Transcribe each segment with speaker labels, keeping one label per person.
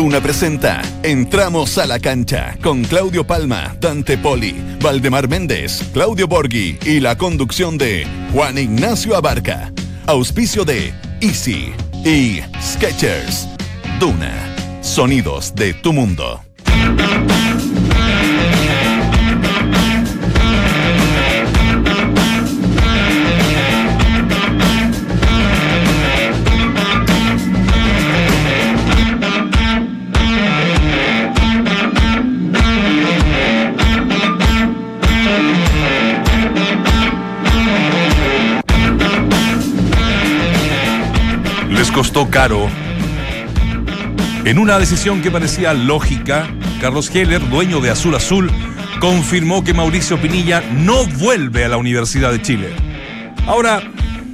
Speaker 1: Duna presenta Entramos a la cancha con Claudio Palma, Dante Poli, Valdemar Méndez, Claudio Borghi y la conducción de Juan Ignacio Abarca. Auspicio de Easy y Sketchers. Duna. Sonidos de tu mundo.
Speaker 2: Costó caro. En una decisión que parecía lógica, Carlos Heller, dueño de Azul Azul, confirmó que Mauricio Pinilla no vuelve a la Universidad de Chile. Ahora,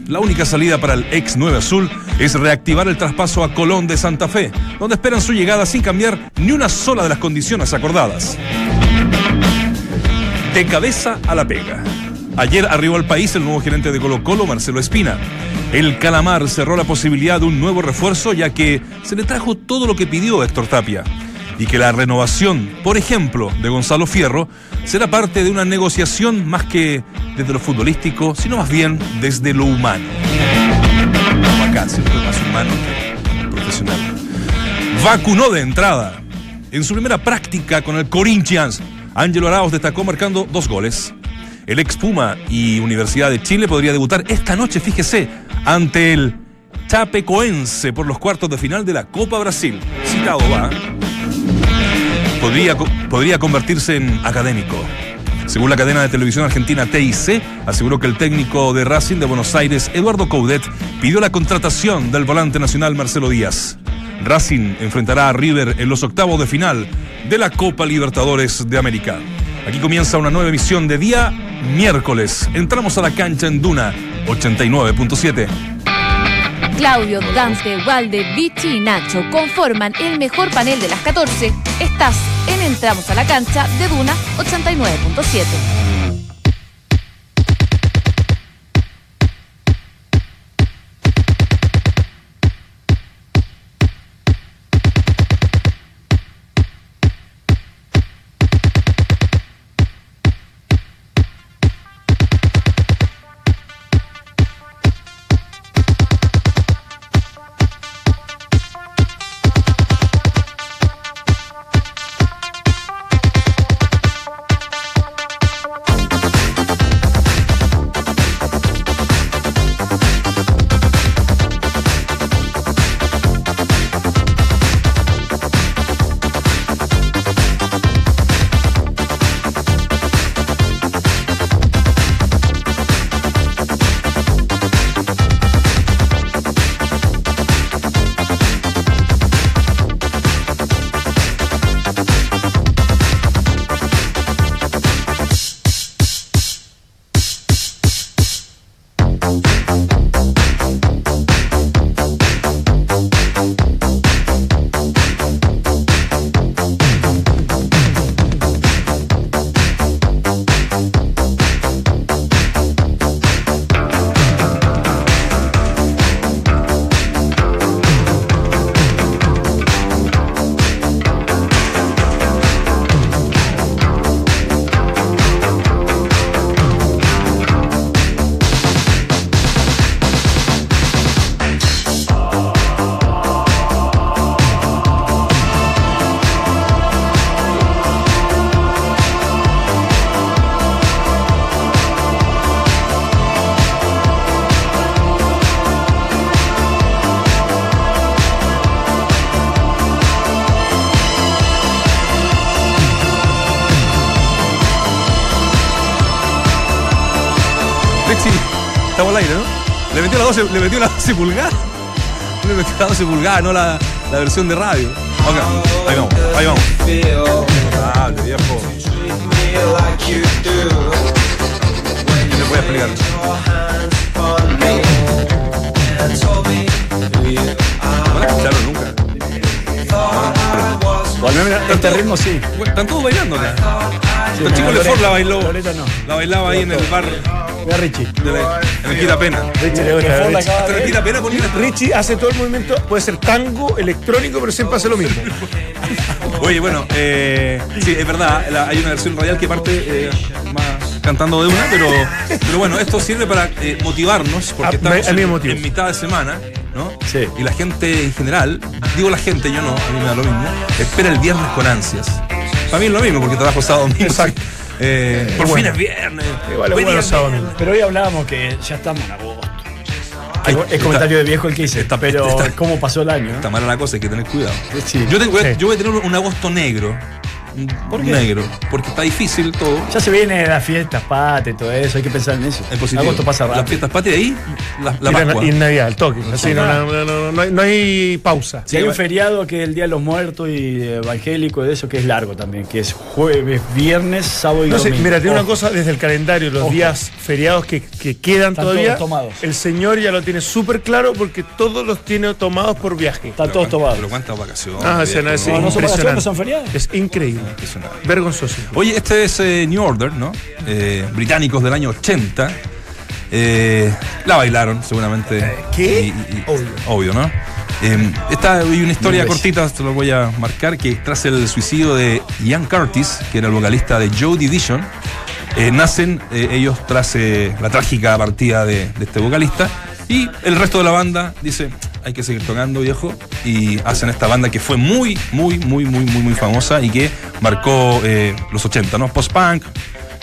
Speaker 2: la única salida para el ex 9 Azul es reactivar el traspaso a Colón de Santa Fe, donde esperan su llegada sin cambiar ni una sola de las condiciones acordadas. De cabeza a la pega. Ayer arribó al país el nuevo gerente de Colo Colo, Marcelo Espina. El Calamar cerró la posibilidad de un nuevo refuerzo ya que se le trajo todo lo que pidió Héctor Tapia. Y que la renovación, por ejemplo, de Gonzalo Fierro será parte de una negociación más que desde lo futbolístico, sino más bien desde lo humano. Acá, siempre más humano profesional. Vacunó de entrada. En su primera práctica con el Corinthians, Ángelo Arauz destacó marcando dos goles. El ex Puma y Universidad de Chile podría debutar esta noche, fíjese, ante el Chapecoense por los cuartos de final de la Copa Brasil. Citado va. Podría, podría convertirse en académico. Según la cadena de televisión argentina TIC, aseguró que el técnico de Racing de Buenos Aires, Eduardo Coudet, pidió la contratación del volante nacional Marcelo Díaz. Racing enfrentará a River en los octavos de final de la Copa Libertadores de América. Aquí comienza una nueva emisión de día miércoles. Entramos a la cancha en Duna 89.7.
Speaker 3: Claudio, Dante, Walde, Vichy y Nacho conforman el mejor panel de las 14. Estás en Entramos a la cancha de Duna 89.7.
Speaker 2: 12, le metió la 12 pulgadas. Le metió la 12 pulgadas, no la, la versión de radio. Ok, ahí vamos, ahí vamos. Dale, viejo. ¿Qué le voy a explicar? No la escucharon nunca.
Speaker 4: O al menos este ritmo sí.
Speaker 2: Están todos bailando acá. El chico Lefort la bailó.
Speaker 4: No.
Speaker 2: La bailaba ahí en el bar
Speaker 4: Mira Richie.
Speaker 2: De la, en el Quita Pena.
Speaker 5: Richie le gusta, Richie.
Speaker 4: acaba de
Speaker 2: ¿Te
Speaker 4: ver.
Speaker 2: Quita Pena
Speaker 5: Richie hace todo el movimiento, puede ser tango, electrónico, pero siempre hace lo mismo.
Speaker 2: Oye, bueno, eh, sí, es verdad, la- hay una versión radial que parte eh, más cantando de una, pero, pero bueno, esto sirve para eh, motivarnos, porque
Speaker 5: a mí
Speaker 2: estamos
Speaker 5: me
Speaker 2: en,
Speaker 5: motiva.
Speaker 2: en mitad de semana, ¿no?
Speaker 4: Sí.
Speaker 2: Y la gente en general, digo la gente, yo no, a mí me da lo mismo, espera el viernes con ansias. Para mí es lo mismo, porque trabajo sábado domingo.
Speaker 5: Exacto.
Speaker 2: Eh, por
Speaker 5: bueno.
Speaker 2: fin es viernes.
Speaker 5: Igual es
Speaker 2: Buen
Speaker 5: bueno
Speaker 2: día,
Speaker 5: sábado domingo.
Speaker 4: Pero hoy hablábamos que ya estamos en agosto.
Speaker 2: Ay,
Speaker 4: Es
Speaker 2: está-
Speaker 4: comentario de viejo el que hice.
Speaker 2: está-
Speaker 4: pero
Speaker 2: está-
Speaker 4: cómo pasó el año.
Speaker 2: Está mala la cosa, hay que tener cuidado.
Speaker 4: Sí.
Speaker 2: Yo, tengo-
Speaker 5: Sí.
Speaker 2: yo voy a tener un agosto negro.
Speaker 4: ¿Por qué?
Speaker 2: Negro. Porque está difícil todo.
Speaker 4: Ya se viene las fiestas, pate, todo eso. Hay que pensar en eso.
Speaker 2: En positivo.
Speaker 4: Agosto pasa
Speaker 2: Las
Speaker 4: rápido.
Speaker 2: fiestas patria ahí, la, la Pascua.
Speaker 5: y Navidad, al toque. Así, no, no, no, no hay, no hay pausa.
Speaker 4: Si hay un feriado que es el Día de los Muertos y evangélico de eso que es largo también, que es jueves, viernes, sábado y
Speaker 5: No sé,
Speaker 4: domingo.
Speaker 5: mira, tiene una cosa desde el calendario, los
Speaker 4: Ojo.
Speaker 5: días feriados que, que quedan
Speaker 4: Están
Speaker 5: todavía.
Speaker 4: todos tomados.
Speaker 5: El señor ya lo tiene súper claro porque todos los tiene tomados por viaje.
Speaker 4: Están
Speaker 2: Pero
Speaker 4: todos tomados.
Speaker 2: Pero cuántas vacaciones.
Speaker 5: Ah, o sea, no,
Speaker 2: viejo,
Speaker 5: sí,
Speaker 4: No, no son vacaciones, son feriados.
Speaker 5: Es increíble.
Speaker 2: Impresionante.
Speaker 5: Vergonzoso.
Speaker 2: Oye, este es eh, New Order, ¿no? Eh, británicos del año 80. Eh, la bailaron, seguramente.
Speaker 5: ¿qué?
Speaker 2: Y- y-
Speaker 5: Obvio.
Speaker 2: Obvio, ¿no? Eh, esta hay una historia cortita, te lo voy a marcar, que tras el suicidio de Ian Curtis, que era el vocalista de Joe Division, nacen ellos tras la trágica partida de, de este vocalista y el resto de la banda dice hay que seguir tocando viejo y hacen esta banda que fue muy muy muy muy muy muy famosa y que marcó eh, los 80 no post punk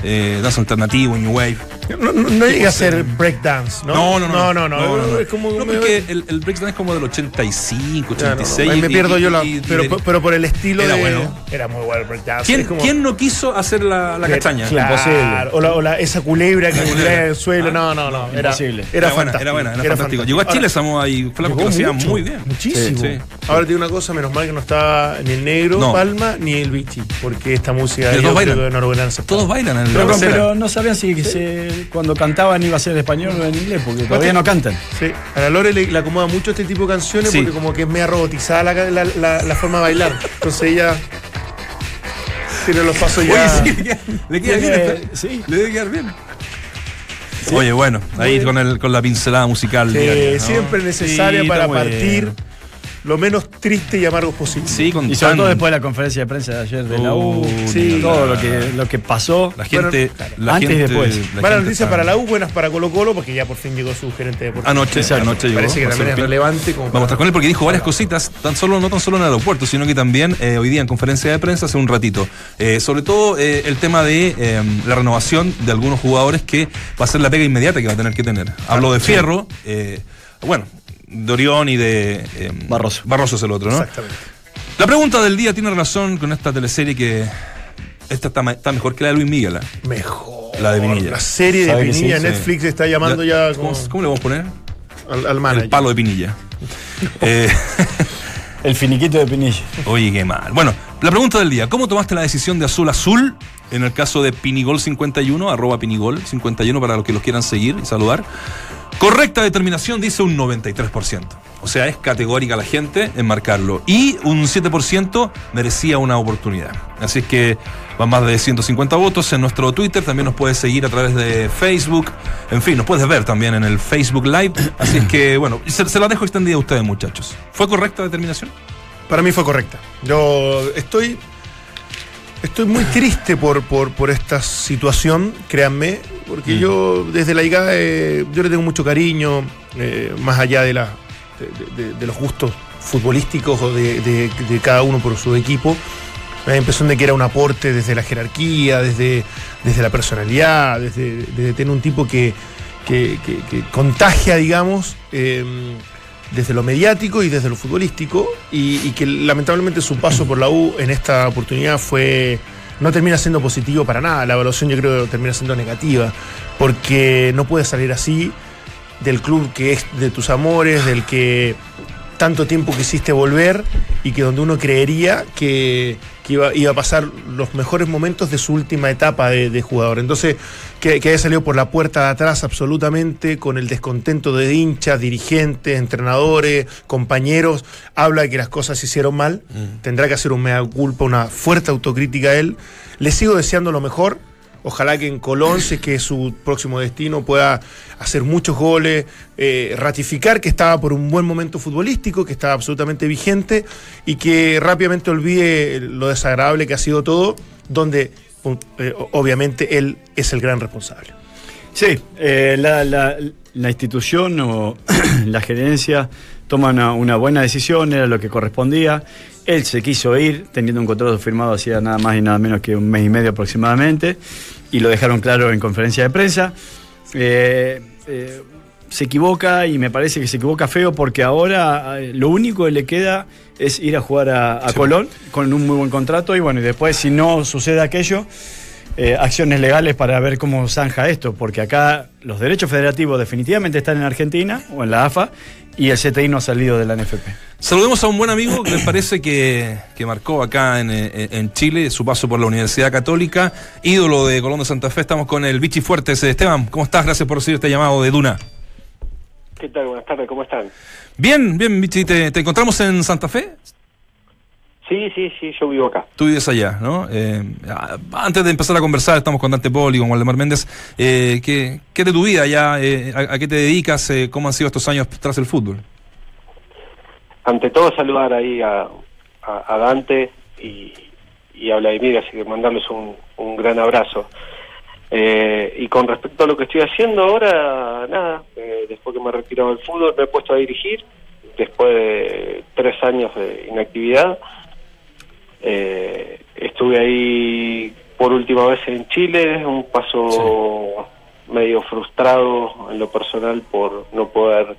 Speaker 2: eh, dance alternativo new wave
Speaker 5: No, no, no llega a ser breakdance, ¿no?
Speaker 2: no no no
Speaker 5: no, no,
Speaker 2: no, no.
Speaker 5: Es como
Speaker 2: No, porque el, el breakdance es como del 85
Speaker 5: Ya, no, no,
Speaker 2: 86
Speaker 5: ahí me pierdo
Speaker 2: y-
Speaker 5: yo la.
Speaker 2: y-
Speaker 5: pero,
Speaker 2: y-
Speaker 5: pero por el estilo
Speaker 2: Era
Speaker 5: de.
Speaker 2: bueno.
Speaker 5: Era muy bueno el breakdance.
Speaker 2: ¿Quién,
Speaker 5: como-
Speaker 2: quién no quiso hacer la, la castaña?
Speaker 5: Claro.
Speaker 4: Imposible.
Speaker 5: O, la, o la- esa culebra que
Speaker 2: culebra.
Speaker 5: cae en el suelo. No, no, no. Era,
Speaker 4: Imposible.
Speaker 5: Era,
Speaker 2: Era buena,
Speaker 5: fantástico.
Speaker 2: era buena, era fantástico. Llegó a Chile moda y
Speaker 5: llegó
Speaker 2: que lo hacía muy bien.
Speaker 5: Muchísimo.
Speaker 2: Sí, sí.
Speaker 5: Ahora tiene una cosa, menos mal que no estaba ni el negro
Speaker 2: No.
Speaker 5: Palma ni el Vichy, porque esta música
Speaker 2: todos bailan. Todos bailan
Speaker 4: pero no sabían si se- cuando cantaban iba a ser en español o en inglés, porque todavía no cantan.
Speaker 5: Sí, a la Lore le, le acomoda mucho este tipo de canciones
Speaker 2: Sí.
Speaker 5: porque como que es media robotizada la, la, la- la forma de bailar. Entonces ella tiene los pasos ya.
Speaker 2: Oye, sí, le queda, le queda bien. Esta-
Speaker 4: sí.
Speaker 2: Le debe quedar bien. Oye, bueno, ahí con, el, con la pincelada musical.
Speaker 5: Sí,
Speaker 2: diaria, ¿no?
Speaker 5: siempre necesaria
Speaker 2: Sí,
Speaker 5: para
Speaker 2: bueno.
Speaker 5: Lo menos triste y amargo posible.
Speaker 2: Sí, con
Speaker 4: Y sobre
Speaker 2: tan-
Speaker 4: todo después de la conferencia de prensa de ayer de la U,
Speaker 2: Uh,
Speaker 5: sí.
Speaker 4: todo lo que, lo que pasó.
Speaker 2: La gente.
Speaker 5: Bueno,
Speaker 2: la
Speaker 4: antes y
Speaker 2: gente-
Speaker 4: después.
Speaker 2: la
Speaker 5: Malas
Speaker 2: gente
Speaker 5: noticias
Speaker 2: está-
Speaker 5: para la U, buenas para Colo Colo, porque ya por fin llegó su gerente deportivo.
Speaker 2: Anoche,
Speaker 4: Exacto.
Speaker 2: anoche llegó.
Speaker 5: Parece que también es relevante. Como
Speaker 2: Vamos a estar con él porque dijo varias cositas, tan solo, no tan solo en el aeropuerto, sino que también eh, hoy día en conferencia de prensa hace un ratito. Eh, sobre todo eh, el tema de eh, la renovación de algunos jugadores que va a ser la pega inmediata que va a tener que tener. Hablo de Fierro, eh, bueno, de Orión y de eh,
Speaker 4: Barroso.
Speaker 2: Barroso es el otro, ¿no?
Speaker 5: Exactamente.
Speaker 2: La pregunta del día tiene relación con esta teleserie que esta está, mejor que la de Luis Miguel. ¿eh?
Speaker 5: Mejor.
Speaker 2: La de Pinilla.
Speaker 5: La serie de
Speaker 4: ¿Sabe que
Speaker 5: Pinilla,
Speaker 2: sí?
Speaker 5: Netflix está llamando
Speaker 2: La-
Speaker 5: ya
Speaker 2: ¿Cómo,
Speaker 5: como
Speaker 2: cómo le vamos a poner?
Speaker 5: al, al manager.
Speaker 2: El palo de Pinilla. Eh,
Speaker 4: El finiquito de Pinilla.
Speaker 2: Oye, qué mal. Bueno, la pregunta del día. ¿Cómo tomaste la decisión de azul azul en el caso de Pinigol 51, arroba Pinigol 51 para los que los quieran seguir y saludar? Correcta determinación dice un 93%. O sea, es categórica la gente en marcarlo. Y un 7% merecía una oportunidad. Así es que van más de 150 votos en nuestro Twitter. También nos puedes seguir a través de Facebook. En fin, nos puedes ver también en el Facebook Live. Así es que, bueno, se, se la dejo extendida a ustedes, muchachos. ¿Fue correcta determinación?
Speaker 5: Para mí fue correcta. Yo estoy. Estoy muy triste por, por, por esta situación, créanme, porque yo desde la eh, yo le tengo mucho cariño, eh, más allá de, los gustos futbolísticos o de, cada uno por su equipo. Me da la impresión de que era un aporte desde la jerarquía, desde, desde la personalidad, desde, desde tener un tipo que, que, contagia, digamos, eh, desde lo mediático y desde lo futbolístico, y que lamentablemente su paso por la U en esta oportunidad fue no termina siendo positivo para nada. La evaluación yo creo que termina siendo negativa, porque no puedes salir así del club que es de tus amores, del que tanto tiempo quisiste volver y que donde uno creería que, que iba, iba a pasar los mejores momentos de su última etapa de, de jugador. Entonces, que, que haya salido por la puerta de atrás absolutamente, con el descontento de hinchas, dirigentes, entrenadores, compañeros, habla de que las cosas se hicieron mal, tendrá que hacer un mea culpa, una fuerte autocrítica a él. Le sigo deseando lo mejor. Ojalá que en Colón, si es que es su próximo destino, pueda hacer muchos goles, eh, ratificar que estaba por un buen momento futbolístico, que estaba absolutamente vigente y que rápidamente olvide lo desagradable que ha sido todo, donde eh, obviamente él es el gran responsable.
Speaker 4: Sí, eh, la, la- la institución o la gerencia toma una, una buena decisión, era lo que correspondía. Él se quiso ir, teniendo un contrato firmado hacía nada más y nada menos que un mes y medio aproximadamente, y lo dejaron claro en conferencia de prensa. Eh, eh, se equivoca y me parece que se equivoca feo porque ahora eh, lo único que le queda es ir a jugar a, a Colón con un muy buen contrato y bueno, y después si no sucede aquello, eh, acciones legales para ver cómo zanja esto, porque acá los derechos federativos definitivamente están en Argentina o en la AFA y el CTI no ha salido de la NFP.
Speaker 2: Saludemos a un buen amigo que me parece que, que marcó acá en, eh, en Chile su paso por la Universidad Católica, ídolo de Colón de Santa Fe. Estamos con el Vichy Fuertes. Esteban, ¿cómo estás? Gracias por recibir este llamado de Duna.
Speaker 6: ¿Qué tal? Buenas tardes, ¿cómo están?
Speaker 2: Bien, bien, Vichy. ¿Te, te encontramos en Santa Fe?
Speaker 6: Sí, sí, sí, yo vivo acá.
Speaker 2: Tú vives allá, ¿no? Eh, antes de empezar a conversar, estamos con Dante Poli, con Waldemar Méndez. Eh, ¿qué, ¿Qué de tu vida allá? Eh, a, a qué te dedicas? Eh, ¿Cómo han sido estos años tras el fútbol?
Speaker 6: Ante todo saludar ahí a, a, a Dante y, y a Vladimir, así que mandarles un, un gran abrazo. Eh, y con respecto a lo que estoy haciendo ahora, nada, eh, después que me he retirado del fútbol, me he puesto a dirigir, después de tres años de inactividad. Eh, estuve ahí por última vez en Chile, un paso medio frustrado en lo personal por no poder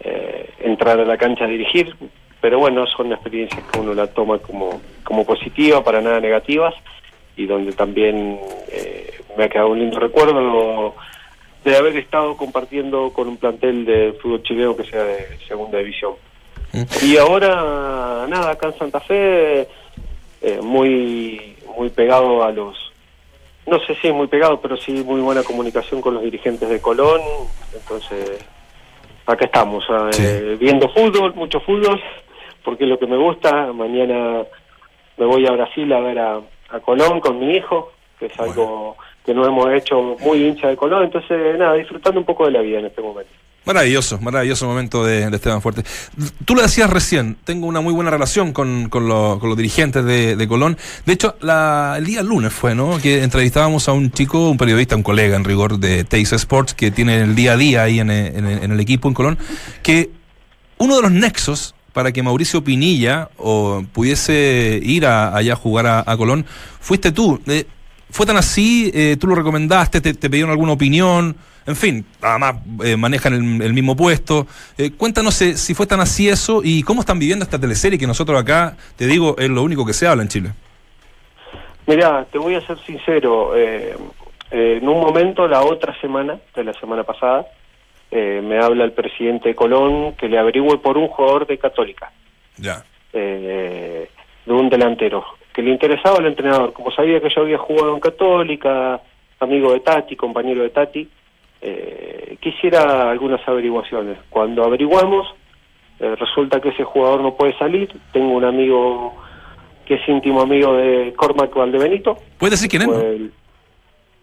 Speaker 6: eh, entrar a la cancha a dirigir, pero bueno, son experiencias que uno la toma como, como positiva, para nada negativas, y donde también eh, me ha quedado un lindo recuerdo de haber estado compartiendo con un plantel de fútbol chileno que sea de segunda división. Y ahora, nada, acá en Santa Fe, eh, muy, muy pegado a los, no sé si muy pegado, pero sí muy buena comunicación con los dirigentes de Colón, entonces acá estamos, eh, viendo fútbol, mucho fútbol, porque es lo que me gusta. Mañana me voy a Brasil a ver a, a Colón con mi hijo, que es algo que no hemos hecho muy hincha de Colón. Entonces, nada, disfrutando un poco de la vida en este momento.
Speaker 2: Maravilloso, maravilloso momento de, Esteban Fuerte. Tú lo decías recién, tengo una muy buena relación con, con, lo- los dirigentes de, Colón. De hecho, la- el día lunes fue, ¿no? Que entrevistábamos a un chico, un periodista, un colega en rigor de Teis Sports, que tiene el día a día ahí en, el- en el- en el equipo en Colón, que uno de los nexos para que Mauricio Pinilla o pudiese ir a- allá a jugar a, Colón, fuiste tú. Eh, ¿Fue tan así? Eh, ¿Tú lo recomendaste? Te, te pidieron alguna opinión? En fin, además eh, manejan el, el mismo puesto. Eh, cuéntanos eh, si fue tan así eso y cómo están viviendo esta teleserie que nosotros acá, te digo, es lo único que se habla en Chile.
Speaker 6: Mira, te voy a ser sincero. eh, eh, en un momento, la otra semana, de la semana pasada, me habla el presidente de Colón que le averigüe por un jugador de Católica,
Speaker 2: Ya.
Speaker 6: eh, de un delantero, que le interesaba al entrenador. Como sabía que yo había jugado en Católica, amigo de Tati, compañero de Tati, eh, quisiera algunas averiguaciones. Cuando averiguamos, eh, resulta que ese jugador no puede salir. Tengo un amigo que es íntimo amigo de Cormac Valdebenito.
Speaker 2: ¿Puedes decir quién es?
Speaker 6: el-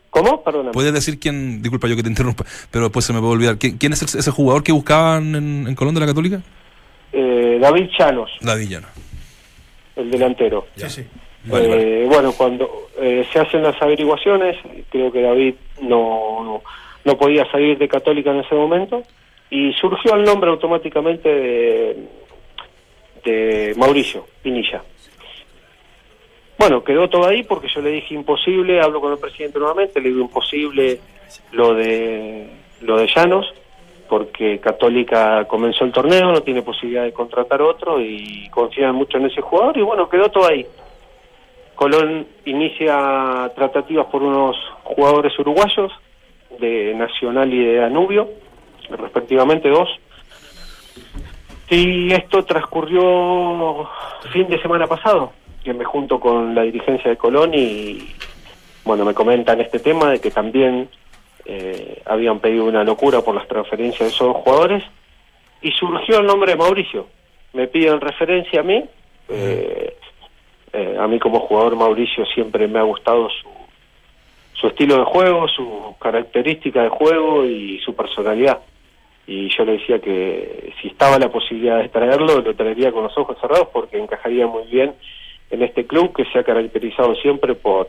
Speaker 6: ¿Cómo? Perdóname.
Speaker 2: ¿Puedes decir quién? Disculpa yo que te interrumpa, pero después se me puede olvidar. ¿Quién, quién es ese, ese jugador que buscaban en, en Colón de la Católica?
Speaker 6: Eh, David Chanos,
Speaker 2: David Llano.
Speaker 6: el delantero.
Speaker 5: Sí, sí.
Speaker 2: Vale, vale.
Speaker 6: Eh, Bueno, cuando eh, se hacen las averiguaciones, creo que David no, no, no podía salir de Católica en ese momento y surgió el nombre automáticamente de, de Mauricio Pinilla. Bueno, quedó todo ahí porque yo le dije imposible, hablo con el presidente nuevamente, le digo imposible lo de lo de Llanos, porque Católica comenzó el torneo, no tiene posibilidad de contratar otro y confían mucho en ese jugador y bueno, quedó todo ahí. Colón inicia tratativas por unos jugadores uruguayos de Nacional y de Danubio, respectivamente dos. Y esto transcurrió fin de semana pasado, que me junto con la dirigencia de Colón y, bueno, me comentan este tema de que también eh, habían pedido una locura por las transferencias de esos jugadores y surgió el nombre de Mauricio. Me piden referencia a mí. Eh, eh, a mí como jugador Mauricio siempre me ha gustado su, su estilo de juego, su característica de juego y su personalidad. Y yo le decía que si estaba la posibilidad de traerlo, lo traería con los ojos cerrados porque encajaría muy bien en este club que se ha caracterizado siempre por,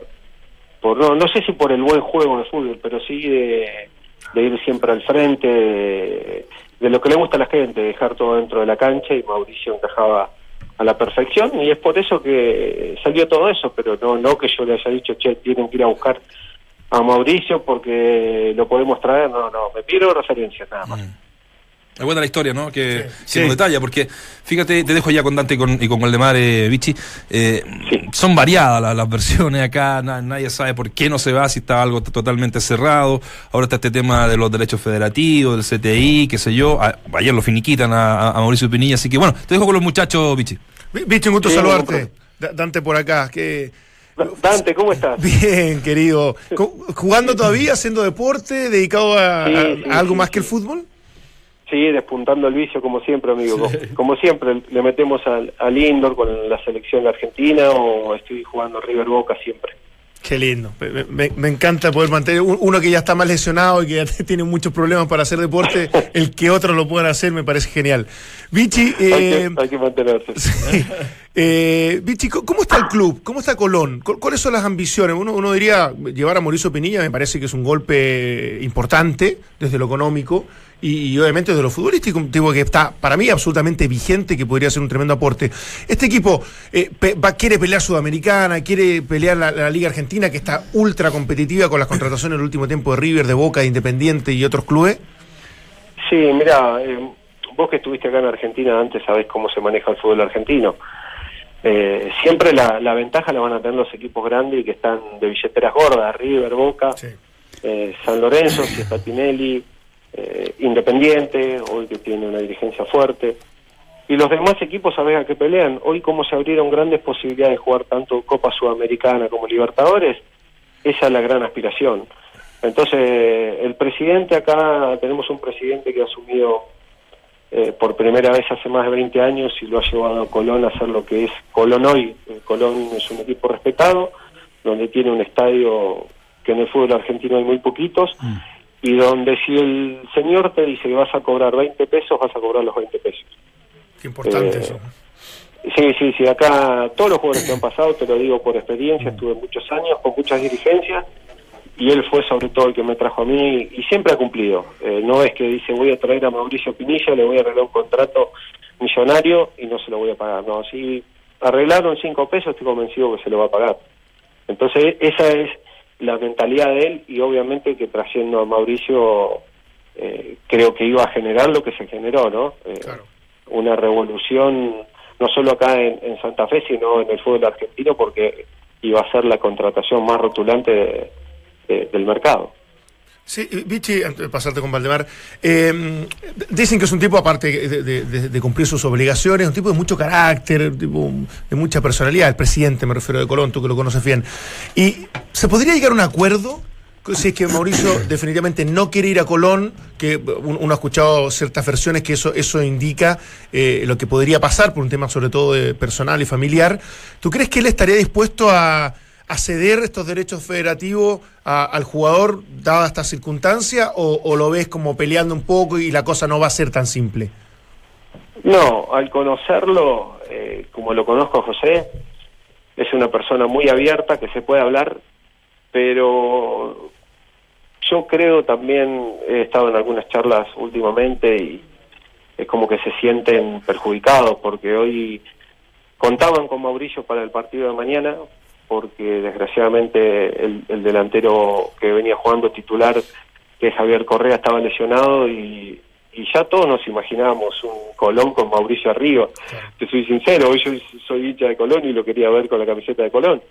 Speaker 6: por no, no sé si por el buen juego de fútbol, pero sí de, ir siempre al frente, de, de, lo que le gusta a la gente, dejar todo dentro de la cancha y Mauricio encajaba a la perfección. Y es por eso que salió todo eso, pero no, no que yo le haya dicho, che, tienen que ir a buscar a Mauricio porque lo podemos traer, no, no, me pido referencias nada más. Mm.
Speaker 2: Es buena la historia, ¿no? Que, sí, nos detalla, porque fíjate, te dejo ya con Dante y con, y con Waldemar eh, Vichy. Eh, son variadas las, versiones acá, nadie sabe por qué no se va, si está algo totalmente cerrado. Ahora está este tema de los derechos federativos, del CTI, qué sé yo. ayer lo finiquitan a, Mauricio Pinilla, así que bueno, te dejo con los muchachos, Vichy.
Speaker 5: Vichy, un gusto saludarte. Dante por acá, que.
Speaker 6: Dante, ¿cómo estás?
Speaker 5: Bien, querido. ¿Jugando todavía, haciendo deporte, dedicado a algo más que el fútbol?
Speaker 6: Sí, despuntando el vicio como siempre, amigo. Como siempre, le metemos al, al indoor con la selección argentina o estoy jugando River Boca siempre.
Speaker 5: Qué lindo. Me, encanta poder mantener uno que ya está más lesionado y que ya tiene muchos problemas para hacer deporte, el que otros lo puedan hacer me parece genial. Vichy,
Speaker 6: eh, hay, que, mantenerse.
Speaker 5: Eh, Vichy, ¿cómo está el club? ¿Cómo está Colón? ¿Cuáles son las ambiciones? Uno, uno diría, llevar a Mauricio Pinilla me parece que es un golpe importante desde lo económico y, obviamente de lo futbolístico, un tipo que está para mí absolutamente vigente, que podría ser un tremendo aporte. Este equipo eh, va, quiere pelear Sudamericana, quiere pelear la, Liga Argentina, que está ultra competitiva con las contrataciones en el último tiempo de River, de Boca, de Independiente y otros clubes.
Speaker 6: Sí, mira, eh, vos que estuviste acá en Argentina antes sabés cómo se maneja el fútbol argentino. Eh, siempre la, ventaja la van a tener los equipos grandes y que están de billeteras gordas, River, Boca, San Lorenzo, si está eh, independiente, hoy que tiene una dirigencia fuerte. Y los demás equipos, ¿sabes a qué pelean? Hoy como se abrieron grandes posibilidades de jugar tanto Copa Sudamericana como Libertadores, esa es la gran aspiración. Entonces, el presidente acá, tenemos un presidente que ha asumido eh, por primera vez hace más de 20 años y lo ha llevado a Colón a hacer lo que es Colón hoy. Eh, Colón es un equipo respetado, donde tiene un estadio que en el fútbol argentino hay muy poquitos. Mm y donde si el señor te dice que vas a cobrar 20 pesos, vas a cobrar los 20 pesos.
Speaker 5: Qué importante eh, eso.
Speaker 6: Sí, sí, sí, acá todos los jugadores que han pasado, te lo digo por experiencia, mm. estuve muchos años con muchas dirigencias y él fue sobre todo el que me trajo a mí y siempre ha cumplido. Eh, no es que dice voy a traer a Mauricio Pinilla, le voy a arreglar un contrato millonario y no se lo voy a pagar. No, si arreglaron 5 pesos, estoy convencido que se lo va a pagar. Entonces, esa es la mentalidad de él y obviamente que trayendo a Mauricio eh, creo que iba a generar lo que se generó, ¿no? Eh, una revolución no solo acá en, Santa Fe, sino en el fútbol argentino porque iba a ser la contratación más rotulante del mercado.
Speaker 5: Sí, Vichy, antes de pasarte con Valdemar, em, dicen que es un tipo, aparte de, cumplir sus obligaciones, un tipo de mucho carácter, tipo de mucha personalidad, el presidente, me refiero de Colón, tú que lo conoces bien. ¿Y se podría llegar a un acuerdo? Si es que Mauricio definitivamente no quiere ir a Colón, que uno ha escuchado ciertas versiones que eso, eso indica eh, lo que podría pasar por un tema sobre todo de personal y familiar, ¿tú crees que él estaría dispuesto a a ceder estos derechos federativos al jugador dada esta circunstancia o, lo ves como peleando un poco y la cosa no va a ser tan simple?
Speaker 6: No, al conocerlo, eh, como lo conozco a José, es una persona muy abierta que se puede hablar, pero yo creo también, he estado en algunas charlas últimamente y es como que se sienten perjudicados porque hoy contaban con Mauricio para el partido de mañana, porque desgraciadamente el, delantero que venía jugando titular, que es Javier Correa, estaba lesionado y, ya todos nos imaginábamos un Colón con Mauricio arriba. Te soy sincero, hoy yo soy hincha de Colón y lo quería ver con la camiseta de Colón.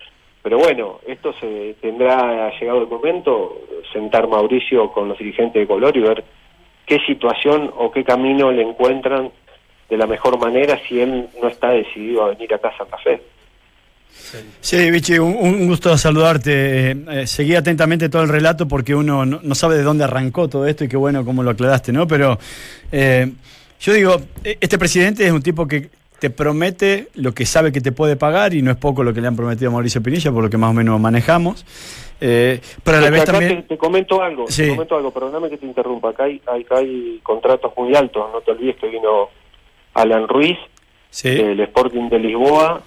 Speaker 6: Pero bueno, esto se tendrá llegado el momento, sentar Mauricio con los dirigentes de Color y ver qué situación o qué camino le encuentran de la mejor manera si él no está decidido a venir acá a Santa Fe.
Speaker 4: Sí, Vichy, un, un gusto saludarte. Eh, eh, seguí atentamente todo el relato porque uno no, no sabe de dónde arrancó todo esto y qué bueno cómo lo aclaraste, ¿no? Pero eh, yo digo, e- este presidente es un tipo que te promete lo que sabe que te puede pagar y no es poco lo que le han prometido a Mauricio Pinilla, por lo que más o menos manejamos. Eh, pero a la vez también...
Speaker 6: te, te comento algo,
Speaker 4: Sí.
Speaker 6: te comento algo, perdóname que te interrumpa. Acá hay, acá hay contratos muy altos, no te olvides que vino Alan Ruiz
Speaker 4: Sí,
Speaker 6: del Sporting de Lisboa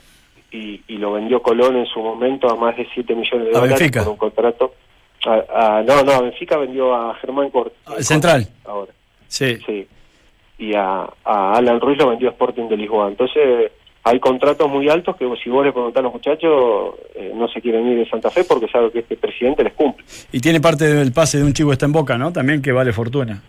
Speaker 6: y, y lo vendió Colón en su momento a más de 7 millones de dólares
Speaker 4: Benfica.
Speaker 6: por un contrato. A- a- no, no, a Benfica vendió a Germán Cort
Speaker 4: Al Central.
Speaker 6: Ahora,
Speaker 4: sí.
Speaker 6: sí. Y a, a Alan Ruiz lo vendió a Sporting de Lisboa. Entonces, hay contratos muy altos que si vos le preguntás a los muchachos, eh, no se quieren ir de Santa Fe porque sabe que este presidente les cumple.
Speaker 4: Y tiene parte del pase de un chivo está en boca, ¿no? También que vale fortuna.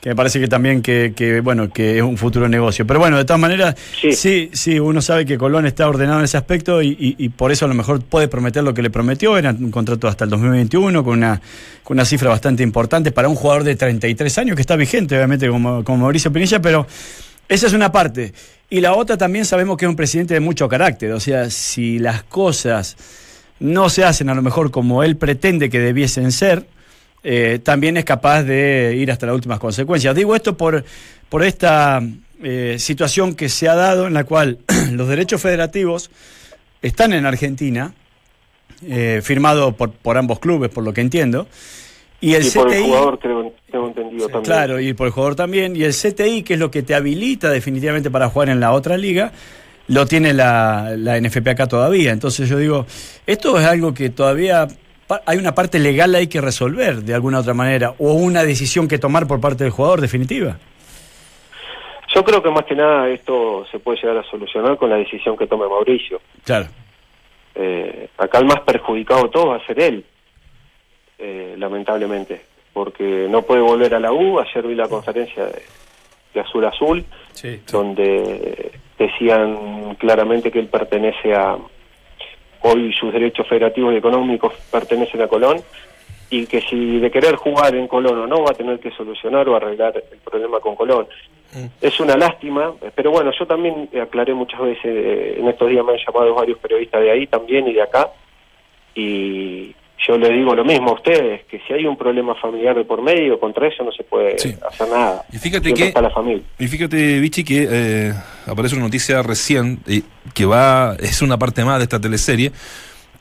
Speaker 4: Que me parece que también que, que, bueno, que es un futuro negocio. Pero bueno, de todas maneras, sí,
Speaker 6: Sí.
Speaker 4: sí, uno sabe que Colón está ordenado en ese aspecto y, y- y por eso a lo mejor puede prometer lo que le prometió. Era un contrato hasta el 2021 con una, con una cifra bastante importante para un jugador de 33 años que está vigente, obviamente, como, como Mauricio Pinilla, pero esa es una parte. Y la otra también sabemos que es un presidente de mucho carácter. O sea, si las cosas no se hacen a lo mejor como él pretende que debiesen ser, eh, también es capaz de ir hasta las últimas consecuencias. Digo esto por, por esta eh, situación que se ha dado en la cual los derechos federativos están en Argentina, eh, firmado por, por ambos clubes, por lo que entiendo, y el
Speaker 6: y por el jugador, creo, tengo entendido también.
Speaker 4: Claro, y por el jugador también. Y el CTI, que es lo que te habilita definitivamente para jugar en la otra liga, lo tiene la, la NFP acá todavía. Entonces yo digo, esto es algo que todavía hay una parte legal hay que resolver de alguna otra manera, o una decisión que tomar por parte del jugador definitiva.
Speaker 6: Yo creo que más que nada esto se puede llegar a solucionar con la decisión que tome Mauricio.
Speaker 4: Claro.
Speaker 6: Eh, acá el más perjudicado de todos va a ser él, eh, lamentablemente, porque no puede volver a la U. Ayer vi la conferencia de, de Azul Azul,
Speaker 4: Sí.
Speaker 6: donde decían claramente que él pertenece a. Hoy sus derechos federativos y económicos pertenecen a Colón y que si de querer jugar en Colón o no va a tener que solucionar o arreglar el problema con Colón. Es una lástima, pero bueno, yo también aclaré muchas veces, eh, en estos días me han llamado varios periodistas de ahí también y de acá, y yo les digo lo mismo a ustedes, que si hay un problema familiar de por medio, contra eso no se puede
Speaker 2: Sí.
Speaker 6: hacer nada.
Speaker 2: Y fíjate
Speaker 6: Siempre
Speaker 2: que-
Speaker 6: está la familia.
Speaker 2: Y fíjate, Vichy, que eh, aparece una noticia recién eh, que va, es una parte más de esta teleserie,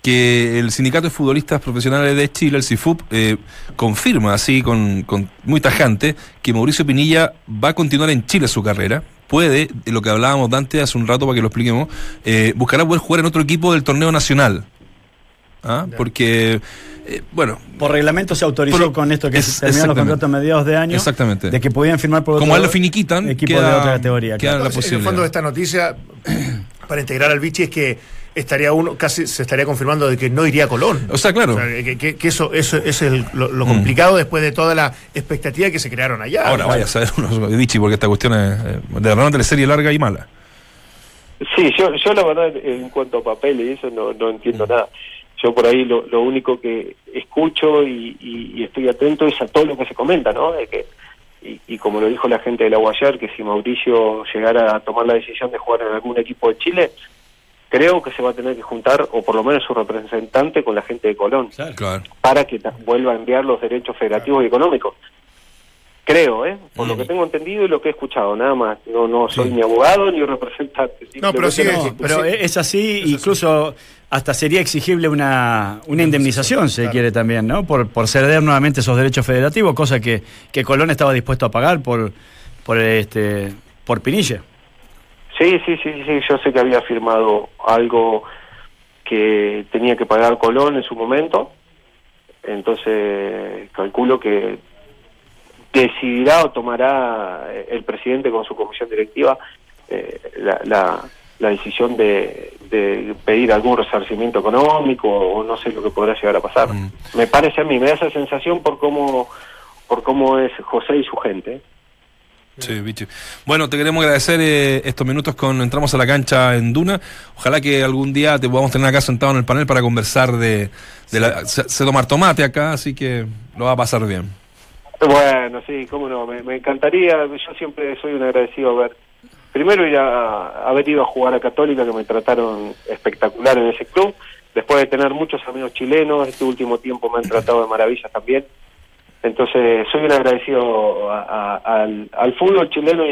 Speaker 2: que el Sindicato de Futbolistas Profesionales de Chile, el CIFUP, eh, confirma así, con, con muy tajante, que Mauricio Pinilla va a continuar en Chile su carrera. Puede, de lo que hablábamos antes hace un rato para que lo expliquemos, eh, buscará poder jugar en otro equipo del torneo nacional. ¿Ah? Porque, eh, bueno,
Speaker 4: Por reglamento se autorizó con esto que
Speaker 2: es-
Speaker 4: se terminaron los contratos a mediados de año.
Speaker 2: Exactamente.
Speaker 4: De que podían firmar por
Speaker 2: como
Speaker 4: otro
Speaker 2: a él lo finiquitan,
Speaker 4: equipo de otra categoría.
Speaker 2: queda
Speaker 4: claro.
Speaker 2: la
Speaker 5: en el
Speaker 2: posibilidad.
Speaker 5: fondo de esta noticia, para integrar al Vichy, es que estaría uno, casi se estaría confirmando de que no iría a Colón.
Speaker 2: O sea, claro.
Speaker 5: O sea, que, que- que eso, eso, eso es el- lo, lo
Speaker 2: Mm.
Speaker 5: complicado después de toda la expectativa que se crearon allá.
Speaker 2: Ahora vaya a saber uno, Vichy, porque esta cuestión es eh, de verdad una teleserie larga y mala.
Speaker 6: Sí, yo, yo la verdad en cuanto a papeles y eso no, no entiendo nada. Yo por ahí lo, lo único que escucho y, y- y estoy atento es a todo lo que se comenta, ¿no? De que y, y como lo dijo la gente de la ayer, que si Mauricio llegara a tomar la decisión de jugar en algún equipo de Chile, creo que se va a tener que juntar, o por lo menos su representante, con la gente de Colón,
Speaker 2: Claro.
Speaker 6: para que vuelva a enviar los derechos federativos y económicos. Creo, ¿eh? Por lo
Speaker 2: Mm.
Speaker 6: que tengo entendido y lo que he escuchado, nada más. No no soy
Speaker 2: Sí.
Speaker 6: ni abogado ni representante.
Speaker 5: No, pero sí,
Speaker 4: Pero es así, incluso hasta sería exigible una, una indemnización, si se
Speaker 5: Claro.
Speaker 4: quiere también, ¿no? Por, por ceder nuevamente esos derechos federativos, cosa que, que Colón estaba dispuesto a pagar por, por este por Pinilla.
Speaker 6: Sí, sí, sí, sí, yo sé que había firmado algo que tenía que pagar Colón en su momento, entonces calculo que decidirá o tomará eh, el presidente con su comisión directiva eh, la, la, la decisión de, de pedir algún resarcimiento económico o no sé lo que podrá llegar a pasar.
Speaker 2: Mm.
Speaker 6: Me parece a mí, me da esa sensación por cómo, por cómo es José y su gente.
Speaker 2: Sí, bicho. Bueno, te queremos agradecer eh, estos minutos con Entramos a la cancha en Duna. Ojalá que algún día te podamos tener acá sentado en el panel para conversar de, de la... Se, se tomar tomate acá, así que lo va a pasar bien.
Speaker 6: Bueno, sí, cómo no, me, me encantaría, yo siempre soy un agradecido a ver primero ir a haber ido a jugar a Católica, que me trataron espectacular en ese club, después de tener muchos amigos chilenos, este último tiempo me han tratado de maravilla también. Entonces, soy un agradecido al, fútbol chileno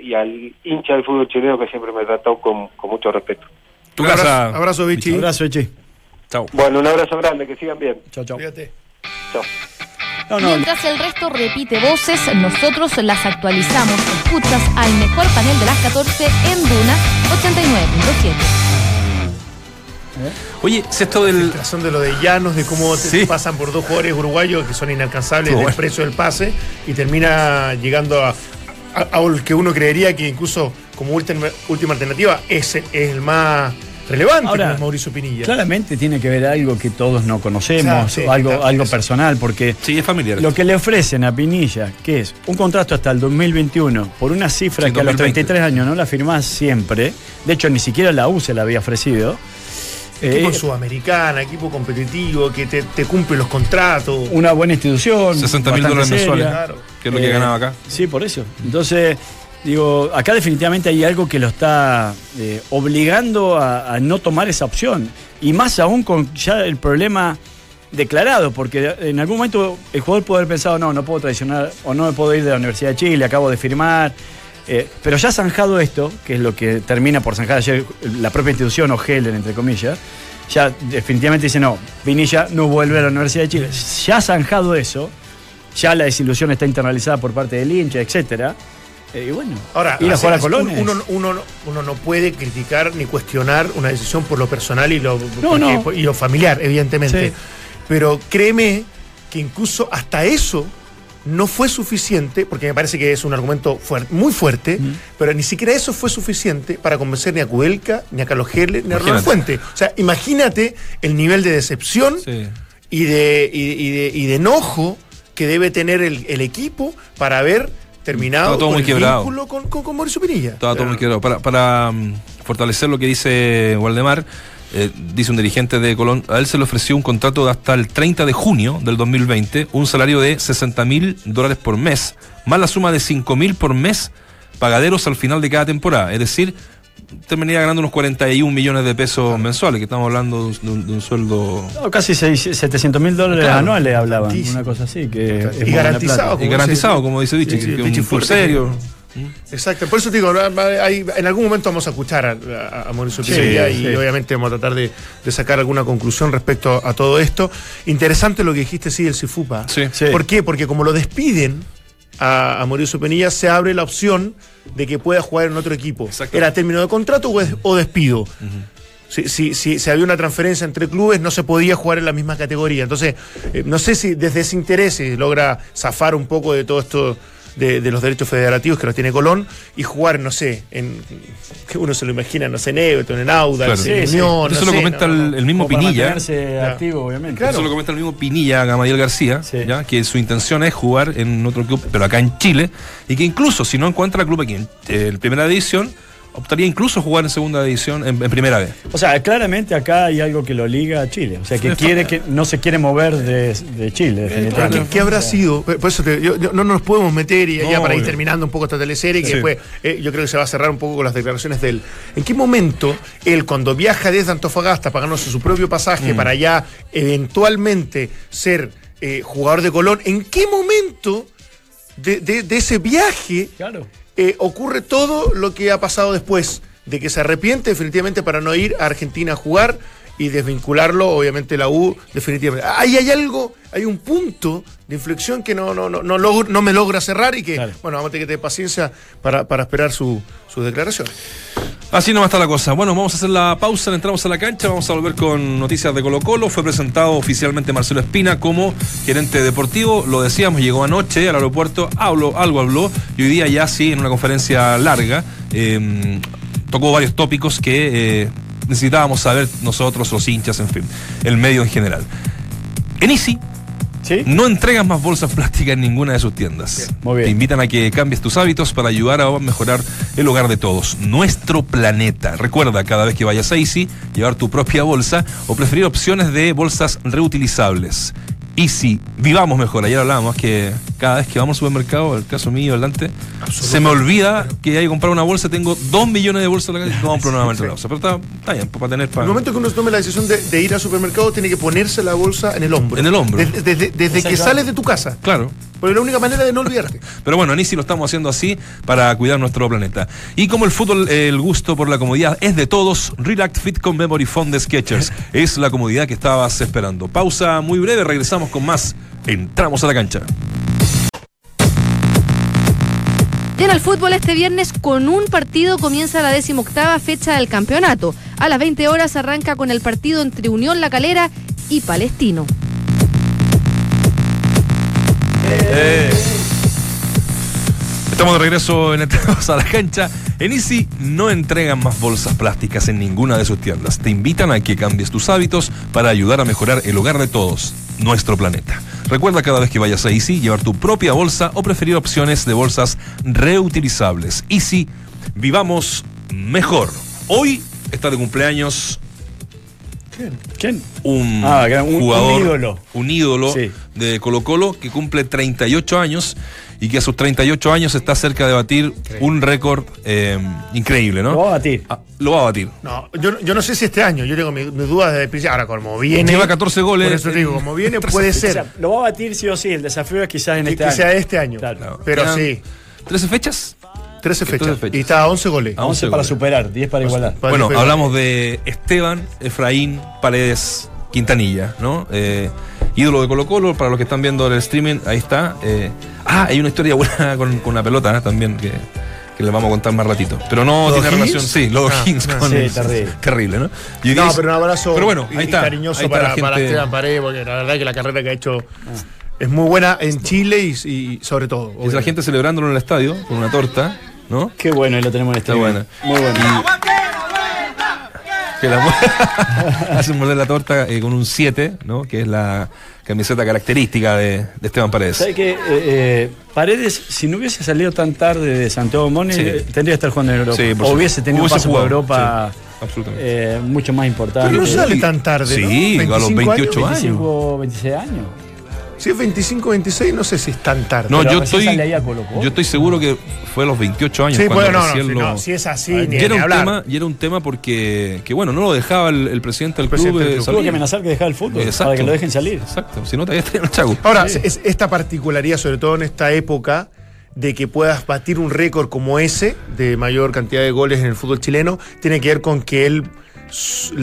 Speaker 6: y, al hincha del fútbol chileno que siempre me trató con, con mucho respeto.
Speaker 5: Tu casa. Abrazo, Vichy.
Speaker 4: Abrazo, Vichy.
Speaker 6: Chao. Bueno, un abrazo grande, que sigan bien.
Speaker 4: Chao, chao.
Speaker 3: Mientras el resto repite voces, nosotros las actualizamos. Escuchas al mejor panel de las 14 en Duna 89.7.
Speaker 2: ¿Eh? Oye, si esto del.
Speaker 5: Son de lo de Llanos, de cómo pasan por dos jugadores uruguayos que son inalcanzables del precio del pase y termina llegando a, a, que uno creería que incluso como última, última alternativa es, el más relevante Ahora, Mauricio Pinilla.
Speaker 4: Claramente tiene que ver algo que todos no conocemos, algo, algo personal, porque
Speaker 2: sí, es familiar.
Speaker 4: lo que le ofrecen a Pinilla, que es un contrato hasta el 2021, por una cifra que a los 33 años no la firmás siempre, de hecho ni siquiera la U se la había ofrecido,
Speaker 5: Equipo eh, sudamericana, equipo competitivo, que te, cumple los contratos.
Speaker 4: Una buena institución.
Speaker 2: 60 mil dólares mensuales, que es lo que eh, ganaba acá.
Speaker 4: Sí, por eso. Entonces, digo, acá definitivamente hay algo que lo está eh, obligando a, no tomar esa opción. Y más aún con ya el problema declarado, porque en algún momento el jugador puede haber pensado, no, no puedo traicionar o no me puedo ir de la Universidad de Chile, acabo de firmar. pero ya zanjado esto, que es lo que termina por zanjar ayer la propia institución o Helen, entre comillas, ya definitivamente dice, no, Vinilla no vuelve a la Universidad de Chile. Ya zanjado eso, ya la desilusión está internalizada por parte del hincha, etcétera. Eh, y bueno,
Speaker 5: ahora ir a jugar a Colón. Uno, uno, no puede criticar ni cuestionar una decisión por lo personal y lo, y lo familiar, evidentemente. Pero créeme que incluso hasta eso no fue suficiente, porque me parece que es un argumento muy fuerte, pero ni siquiera eso fue suficiente para convencer ni a Kudelka, ni a Carlos Gerle, ni a Ronald Fuente. O sea, imagínate el nivel de decepción y, de, y, de, enojo que debe tener el, equipo para haber terminado
Speaker 2: todo muy
Speaker 5: el
Speaker 2: vínculo
Speaker 5: con, con, Mauricio Pinilla.
Speaker 2: Todo, todo muy quebrado. Para, para um, fortalecer lo que dice Waldemar, eh, dice un dirigente de Colón, a él se le ofreció un contrato de hasta el 30 de junio del 2020, un salario de 60 mil dólares por mes, más la suma de 5 mil por mes pagaderos al final de cada temporada. Es decir, terminaría ganando unos 41 millones de pesos mensuales, que estamos hablando de un, sueldo...
Speaker 4: casi 700 mil dólares anuales hablaban, una cosa así. Que
Speaker 5: y garantizado.
Speaker 2: Y garantizado, como dice Dicho, que un serio.
Speaker 5: Exacto, por eso te digo, en algún momento vamos a escuchar a, Mauricio y obviamente vamos a tratar de, sacar alguna conclusión respecto a todo esto. Interesante lo que dijiste, sí, del Cifupa. ¿Por qué? Porque como lo despiden a, Mauricio Penilla, se abre la opción de que pueda jugar en otro equipo. ¿Era término de contrato o, despido? Si, si, había una transferencia entre clubes, no se podía jugar en la misma categoría. Entonces, eh, no sé si desde ese interés logra zafar un poco de todo esto de, los derechos federativos que los tiene Colón y jugar, no sé, en que uno se lo imagina, no sé, en Everton, en Audax, en Unión.
Speaker 2: Eso lo comenta el, mismo Pinilla.
Speaker 4: activo, obviamente.
Speaker 2: Eso lo comenta el mismo Pinilla, Gamadiel García, ¿ya? que su intención es jugar en otro club, pero acá en Chile, y que incluso si no encuentra club aquí en, en primera división, optaría incluso a jugar en segunda división en, primera vez.
Speaker 4: O sea, claramente acá hay algo que lo liga a Chile. O sea, que quiere que no se quiere mover de, Chile.
Speaker 5: ¿Qué, ¿Qué, habrá sido? Por eso no nos podemos meter y ya para ir terminando un poco esta teleserie, que después eh, yo creo que se va a cerrar un poco con las declaraciones de él. ¿En qué momento él, cuando viaja desde Antofagasta, pagándose su propio pasaje mm. para ya eventualmente ser eh, jugador de Colón, ¿en qué momento de, de ese viaje
Speaker 4: claro
Speaker 5: eh, ocurre todo lo que ha pasado después, de que se arrepiente definitivamente para no ir a Argentina a jugar y desvincularlo, obviamente la U, definitivamente. Ahí hay algo, hay un punto de inflexión que no, no, no, no, no me logra cerrar y que, bueno, vamos a tener que tener paciencia para, para esperar su, su declaración.
Speaker 2: Así no va a estar la cosa. Bueno, vamos a hacer la pausa, entramos a la cancha, vamos a volver con noticias de Colo Colo. Fue presentado oficialmente Marcelo Espina como gerente deportivo. Lo decíamos, llegó anoche al aeropuerto, habló, algo habló, y hoy día ya sí, en una conferencia larga, em, tocó varios tópicos que eh, necesitábamos saber nosotros, los hinchas, en fin, el medio en general. En Easy no entregas más bolsas plásticas en ninguna de sus tiendas. Te invitan a que cambies tus hábitos para ayudar a mejorar el hogar de todos. Nuestro planeta. Recuerda cada vez que vayas a Easy, llevar tu propia bolsa o preferir opciones de bolsas reutilizables. Easy, vivamos mejor. Ayer hablábamos que cada vez que vamos al supermercado, el caso mío, adelante, se me olvida que hay que comprar una bolsa. Tengo dos millones de bolsas en la calle y compro nuevamente una bolsa. Pero está, está bien, pues, para tener para.
Speaker 5: En el momento que uno tome la decisión de, de ir al supermercado, tiene que ponerse la bolsa en el hombro.
Speaker 2: En el hombro.
Speaker 5: Desde, desde- desde que sales de tu casa.
Speaker 2: Claro.
Speaker 5: Porque es la única manera de no olvidarte.
Speaker 2: Pero bueno, en Easy lo estamos haciendo así para cuidar nuestro planeta. Y como el fútbol, el gusto por la comodidad es de todos, Relax Fit con Memory Foam de Sketchers es la comodidad que estabas esperando. Pausa muy breve, regresamos con más. Entramos a la cancha.
Speaker 3: En el fútbol este viernes con un partido comienza la decimoctava fecha del campeonato. A las 20 horas arranca con el partido entre Unión La Calera y Palestino.
Speaker 2: Estamos de regreso en Entramos a la cancha. En Easy no entregan más bolsas plásticas en ninguna de sus tiendas. Te invitan a que cambies tus hábitos para ayudar a mejorar el hogar de todos, nuestro planeta. Recuerda cada vez que vayas a Easy llevar tu propia bolsa o preferir opciones de bolsas reutilizables. Easy, vivamos mejor. Hoy está de cumpleaños
Speaker 4: ¿Quién?
Speaker 2: un
Speaker 4: Ah, que un- un
Speaker 2: jugador,
Speaker 4: ídolo.
Speaker 2: un ídolo
Speaker 4: Sí.
Speaker 2: de Colo Colo que cumple 38 años y que a sus 38 años está cerca de batir un récord eh, increíble, ¿no?
Speaker 4: Lo va a batir.
Speaker 2: Ah, lo va a batir.
Speaker 5: No, yo, yo no sé si este año, yo tengo mis, mis dudas desde el principio. Ahora, como viene.
Speaker 2: Lleva 14 goles
Speaker 5: Por eso te digo, como viene,
Speaker 2: 13
Speaker 5: puede
Speaker 4: O
Speaker 5: ser.
Speaker 4: sea, lo va a batir sí o sí. El desafío es quizás en
Speaker 5: que,
Speaker 4: este
Speaker 5: que
Speaker 4: año.
Speaker 5: sea este año.
Speaker 4: Claro.
Speaker 5: Pero
Speaker 2: Quedan
Speaker 5: sí,
Speaker 2: 13 fechas.
Speaker 5: 13 fechas.
Speaker 2: 13 fechas.
Speaker 5: Y está a 11 goles.
Speaker 2: Ah,
Speaker 4: 11
Speaker 2: 11
Speaker 4: para
Speaker 2: goles.
Speaker 4: superar, 10 para igualar.
Speaker 5: Para
Speaker 2: bueno, hablamos de Esteban, Efraín, Paredes, Quintanilla, ¿no? Eh, ídolo de Colo Colo, para los que están viendo el streaming, ahí está. Eh, ah, hay una historia buena con, con una pelota ¿eh? también que, que les vamos a contar más ratito. Pero no
Speaker 5: ¿Los
Speaker 2: tiene
Speaker 5: Higgins?
Speaker 2: relación, sí, los
Speaker 5: Ah,
Speaker 2: Higgins con
Speaker 4: sí, terrible.
Speaker 2: terrible, ¿no? Y
Speaker 5: No,
Speaker 2: dice-
Speaker 5: pero un abrazo
Speaker 2: Pero bueno, ahí
Speaker 5: y
Speaker 2: está.
Speaker 5: cariñoso
Speaker 2: ahí está
Speaker 5: para,
Speaker 2: gente-
Speaker 5: Esteban Paredes, porque la verdad que la carrera que ha hecho es muy buena en Chile y, y sobre todo.
Speaker 2: Es la gente celebrándolo en el estadio con una torta, ¿no?
Speaker 4: Qué bueno, ahí lo tenemos en este
Speaker 2: buena.
Speaker 4: Muy bueno.
Speaker 2: Que la hacen morder la torta eh, con un 7, ¿no? Que es la camiseta característica de, de Esteban Paredes.
Speaker 4: ¿Sabes qué? Eh, eh, Paredes, si no hubiese salido tan tarde de Santiago Moni,
Speaker 2: Sí.
Speaker 4: tendría que estar jugando en Europa.
Speaker 2: Sí,
Speaker 4: o hubiese tenido
Speaker 2: Hubiese
Speaker 4: un paso
Speaker 2: jugado,
Speaker 4: por Europa
Speaker 2: sí, absolutamente.
Speaker 4: eh, mucho más importante.
Speaker 5: Pero no sale tan tarde.
Speaker 2: Sí,
Speaker 5: ¿no?
Speaker 2: a los 28 años.
Speaker 4: 25, 26 años.
Speaker 5: Si es 25, 26, no sé si es tan tarde.
Speaker 2: No,
Speaker 4: Pero
Speaker 2: yo estoy, yo estoy seguro que fue a los 28 años
Speaker 5: sí,
Speaker 2: cuando
Speaker 5: bueno, no, no, si,
Speaker 2: lo-
Speaker 5: no, si es así,
Speaker 2: y
Speaker 5: ni,
Speaker 2: era
Speaker 5: ni
Speaker 2: un
Speaker 5: hablar.
Speaker 2: tema y era un tema porque que bueno no lo dejaba el, el presidente del
Speaker 5: presidente
Speaker 2: club,
Speaker 5: del
Speaker 2: eh,
Speaker 5: club.
Speaker 2: salir.
Speaker 4: Tuvo que amenazar que dejara el fútbol
Speaker 2: Exacto.
Speaker 4: para que lo dejen salir.
Speaker 2: exacto si no todavía estaría en el chago
Speaker 5: Ahora, es esta particularidad, sobre todo en esta época, de que puedas batir un récord como ese, de mayor cantidad de goles en el fútbol chileno, tiene que ver con que él,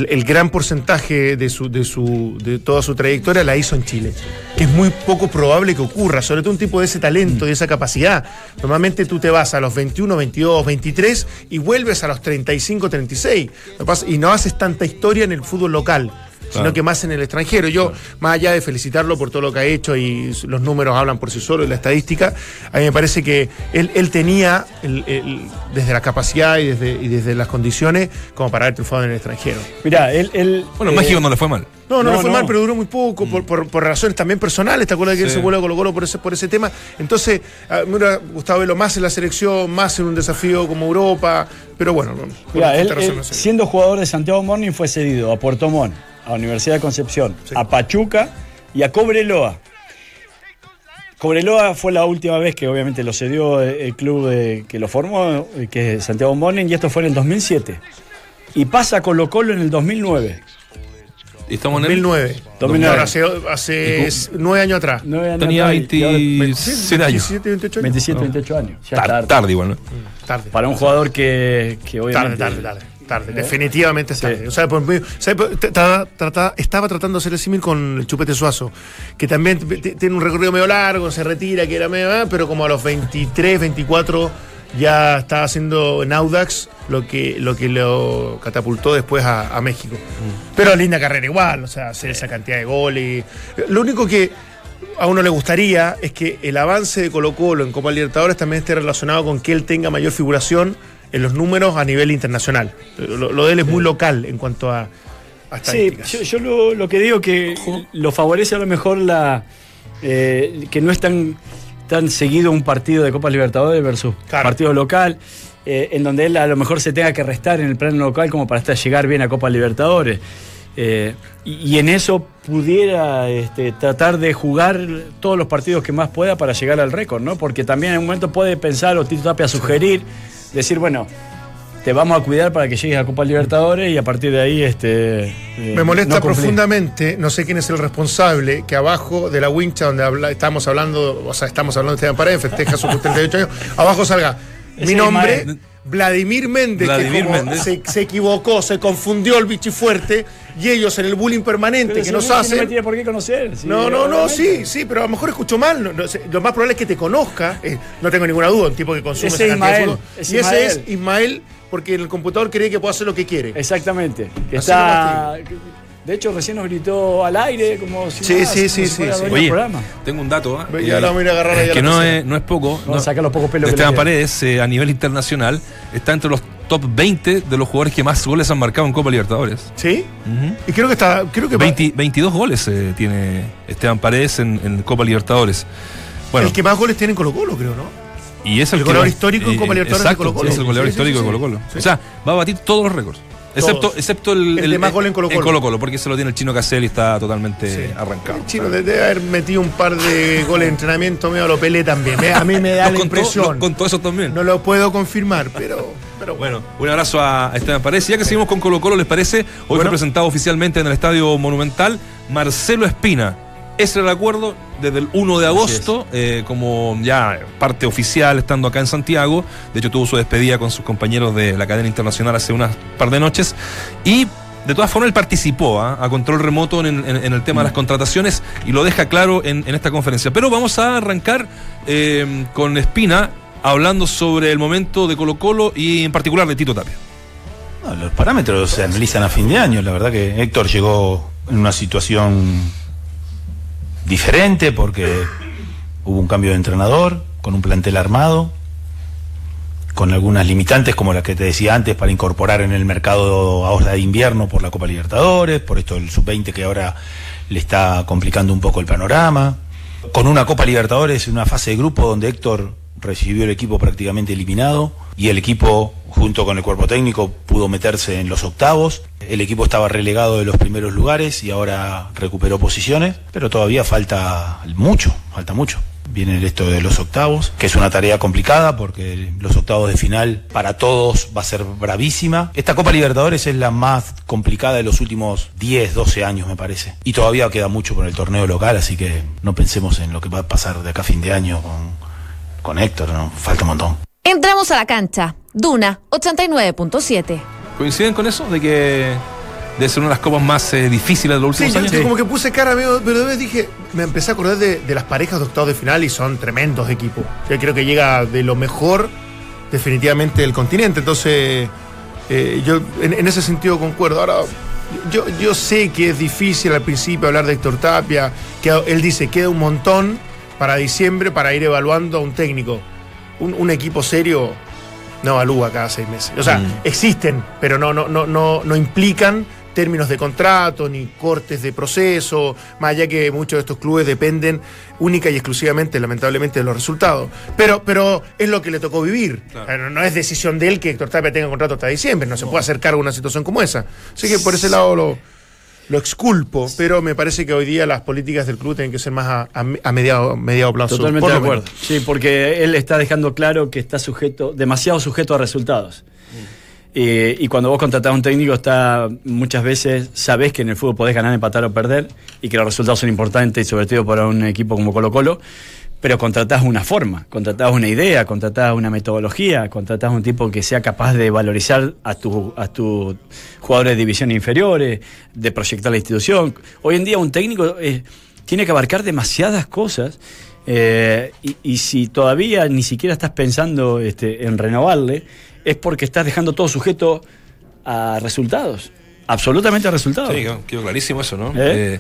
Speaker 5: el gran porcentaje de, su, de, su, de toda su trayectoria la hizo en Chile. Es muy poco probable que ocurra, sobre todo un tipo de ese talento y esa capacidad. Normalmente tú te vas a los 21, 22, 23 y vuelves a los 35, 36. Lo que pasa- Y no haces tanta historia en el fútbol local sino que más en el extranjero. Yo, más allá de felicitarlo por todo lo que ha hecho y los números hablan por sí solos y la estadística, a mí me parece que él, él tenía, el- el- desde la capacidad y desde, y desde las condiciones, como para haber triunfado en el extranjero.
Speaker 4: Mira, él. él
Speaker 2: bueno
Speaker 4: eh,
Speaker 2: México no le fue mal
Speaker 5: No, no,
Speaker 4: No,
Speaker 5: le fue
Speaker 4: no.
Speaker 5: mal, pero duró muy poco, por, por- por razones también personales. ¿Te acuerdas que él
Speaker 2: Sí.
Speaker 5: se vuelve a Colo Colo por ese, por ese tema? Entonces, a mí me hubiera gustado verlo más en la selección, más en un desafío como Europa, pero bueno, por
Speaker 4: Mira, él,
Speaker 5: distintas
Speaker 4: él,
Speaker 5: razones, no sé.
Speaker 4: siendo jugador de Santiago Morning fue cedido a Puerto Montt, a Universidad de Concepción, a Pachuca y a Cobreloa. Cobreloa fue la última vez que obviamente lo cedió el club eh, que lo formó, eh, que es Santiago Morning, y esto fue en el 2007. Y pasa a Colo Colo en el 2009.
Speaker 2: Estamos en el
Speaker 5: 2009.
Speaker 4: 2009.
Speaker 5: Ahora, hace, hace nueve años atrás.
Speaker 4: Nueve años
Speaker 2: tenía
Speaker 4: atrás y- y ahora
Speaker 2: 27 años
Speaker 5: 27, 28 años.
Speaker 4: 27, 28 años. Ya
Speaker 2: Tar-
Speaker 4: tarde.
Speaker 2: tarde igual ¿no?
Speaker 5: Tarde.
Speaker 4: Para un jugador que, que
Speaker 5: Tarde,
Speaker 4: obviamente...
Speaker 5: tarde, tarde. Tarde, definitivamente
Speaker 4: Sí.
Speaker 5: tarde. O sea, trata- estaba tratando de hacer el símil con el Chupete Suazo, que también tiene un recorrido medio largo, se retira, que era medio, ah, pero como a los 23, 24 ya estaba haciendo en Audax lo que, lo que lo catapultó después a, a México. Pero linda carrera igual, o sea, hacer esa cantidad de goles. Lo único que a uno le gustaría es que el avance de Colo Colo en Copa Libertadores también esté relacionado con que él tenga mayor figuración en los números a nivel internacional. Lo, lo de él es muy local en cuanto a, a
Speaker 4: Sí, yo lo, lo que digo que lo favorece a lo mejor la eh, que no es tan, tan seguido un partido de Copa Libertadores versus
Speaker 5: Claro.
Speaker 4: partido local, eh, en donde él a lo mejor se tenga que restar en el plano local como para hasta llegar bien a Copa Libertadores. Eh, y, en eso pudiera este, tratar de jugar todos los partidos que más pueda para llegar al récord, ¿no? Porque también en un momento puede pensar o Tito Tapia sugerir, decir, bueno, te vamos a cuidar para que llegues a Copa Libertadores y a partir de ahí este
Speaker 5: eh, me molesta profundamente no sé quién es el responsable que abajo de la wincha donde estamos hablando o sea estamos hablando de Esteban Paredes festeja sus 38 años abajo salga mi nombre Vladimir Méndez, que Se, equivocó, se confundió el bichi fuerte y ellos en el bullying permanente que nos hacen.
Speaker 4: No me tiene por qué conocer.
Speaker 5: no, no, no, sí, sí, pero a lo mejor escucho mal. lo más probable es que te conozca, eh, no tengo ninguna duda, un tipo que consume
Speaker 4: ese Ismael,
Speaker 5: Y ese es Ismael, porque en el computador cree que puede hacer lo que quiere.
Speaker 4: Exactamente. Que está. De hecho, recién nos gritó al aire como si
Speaker 5: Sí, sí, sí, sí.
Speaker 2: Oye, tengo un dato.
Speaker 5: ¿eh? Ya lo vamos a agarrar ahí
Speaker 2: Que no es, no es poco.
Speaker 4: No, saca los pocos pelos
Speaker 2: Esteban Paredes, eh, a nivel internacional, está entre los top 20 de los jugadores que más goles han marcado en Copa Libertadores.
Speaker 5: ¿Sí? Y creo que está. Creo que
Speaker 2: 22 goles eh, tiene Esteban Paredes en, Copa Libertadores.
Speaker 5: Bueno, el que más goles tiene en Colo Colo, creo, ¿no?
Speaker 2: Y es el,
Speaker 5: goleador histórico en Copa Libertadores
Speaker 2: de Colo Colo. es el goleador histórico de Colo Colo. O sea, va a batir todos los récords. Excepto, excepto el,
Speaker 5: el, de más gol en Colo
Speaker 2: Colo. Colo porque se lo tiene el chino Casel y está totalmente arrancado.
Speaker 5: El chino debe haber metido un par de goles de entrenamiento medio lo pelé también. A mí me da la impresión.
Speaker 2: con todo eso también.
Speaker 5: No lo puedo confirmar, pero. pero
Speaker 2: bueno, un abrazo a Esteban Paredes. Ya que seguimos con Colo Colo, ¿les parece? Hoy fue presentado oficialmente en el Estadio Monumental Marcelo Espina ese era el acuerdo desde el 1 de agosto, eh, como ya parte oficial estando acá en Santiago. De hecho, tuvo su despedida con sus compañeros de la cadena internacional hace unas par de noches. Y de todas formas, él participó ¿ah? a control remoto en, el tema de las mm. contrataciones y lo deja claro en, esta conferencia. Pero vamos a arrancar eh, con Espina hablando sobre el momento de Colo Colo y en particular de Tito Tapia.
Speaker 7: los parámetros se analizan a fin de año. La verdad que Héctor llegó en una situación diferente porque hubo un cambio de entrenador, con un plantel armado, con algunas limitantes como las que te decía antes para incorporar en el mercado ahora de invierno por la Copa Libertadores, por esto el sub-20 que ahora le está complicando un poco el panorama, con una Copa Libertadores en una fase de grupo donde Héctor recibió el equipo prácticamente eliminado y el equipo junto con el cuerpo técnico pudo meterse en los octavos. El equipo estaba relegado de los primeros lugares y ahora recuperó posiciones, pero todavía falta mucho, falta mucho. Viene esto de los octavos, que es una tarea complicada porque los octavos de final para todos va a ser bravísima. Esta Copa Libertadores es la más complicada de los últimos 10, 12 años, me parece. Y todavía queda mucho por el torneo local, así que no pensemos en lo que va a pasar de acá a fin de año con, con Héctor, ¿no? falta un montón.
Speaker 3: Entramos a la cancha. Duna 89.7.
Speaker 2: ¿Coinciden con eso? De que debe ser una de las copas más eh, difíciles de los últimos años.
Speaker 5: Yo, como que puse cara, pero de vez dije, me empecé a acordar de, las parejas de octavos de final y son tremendos de equipo. Yo creo que llega de lo mejor definitivamente del continente. Entonces, eh, yo en, ese sentido concuerdo. Ahora, yo, yo sé que es difícil al principio hablar de Héctor Tapia, que él dice, queda un montón para diciembre para ir evaluando a un técnico. Un, equipo serio no evalúa cada seis meses. O sea, mm. existen, pero no, no, no, no, no implican términos de contrato ni cortes de proceso, más allá que muchos de estos clubes dependen única y exclusivamente, lamentablemente, de los resultados. Pero, pero es lo que le tocó vivir. No, es decisión de él que Héctor Tapia tenga contrato hasta diciembre, no, se puede hacer cargo de una situación como esa. Así que por ese lado lo lo exculpo, pero me parece que hoy día las políticas del club tienen que ser más a, mediado, mediado plazo.
Speaker 4: Totalmente de acuerdo. Sí, porque él está dejando claro que está sujeto, demasiado sujeto a resultados. Mm. y cuando vos contratás a un técnico, está muchas veces sabés que en el fútbol podés ganar, empatar o perder, y que los resultados son importantes, sobre todo para un equipo como Colo Colo pero contratás una forma, contratás una idea, contratás una metodología, contratás un tipo que sea capaz de valorizar a tus a tu jugadores de división inferiores, de proyectar la institución. Hoy en día un técnico eh, tiene que abarcar demasiadas cosas eh, y, si todavía ni siquiera estás pensando este, en renovarle, es porque estás dejando todo sujeto a resultados. Absolutamente a resultados.
Speaker 2: Sí, quedó clarísimo eso, ¿no? ¿Eh?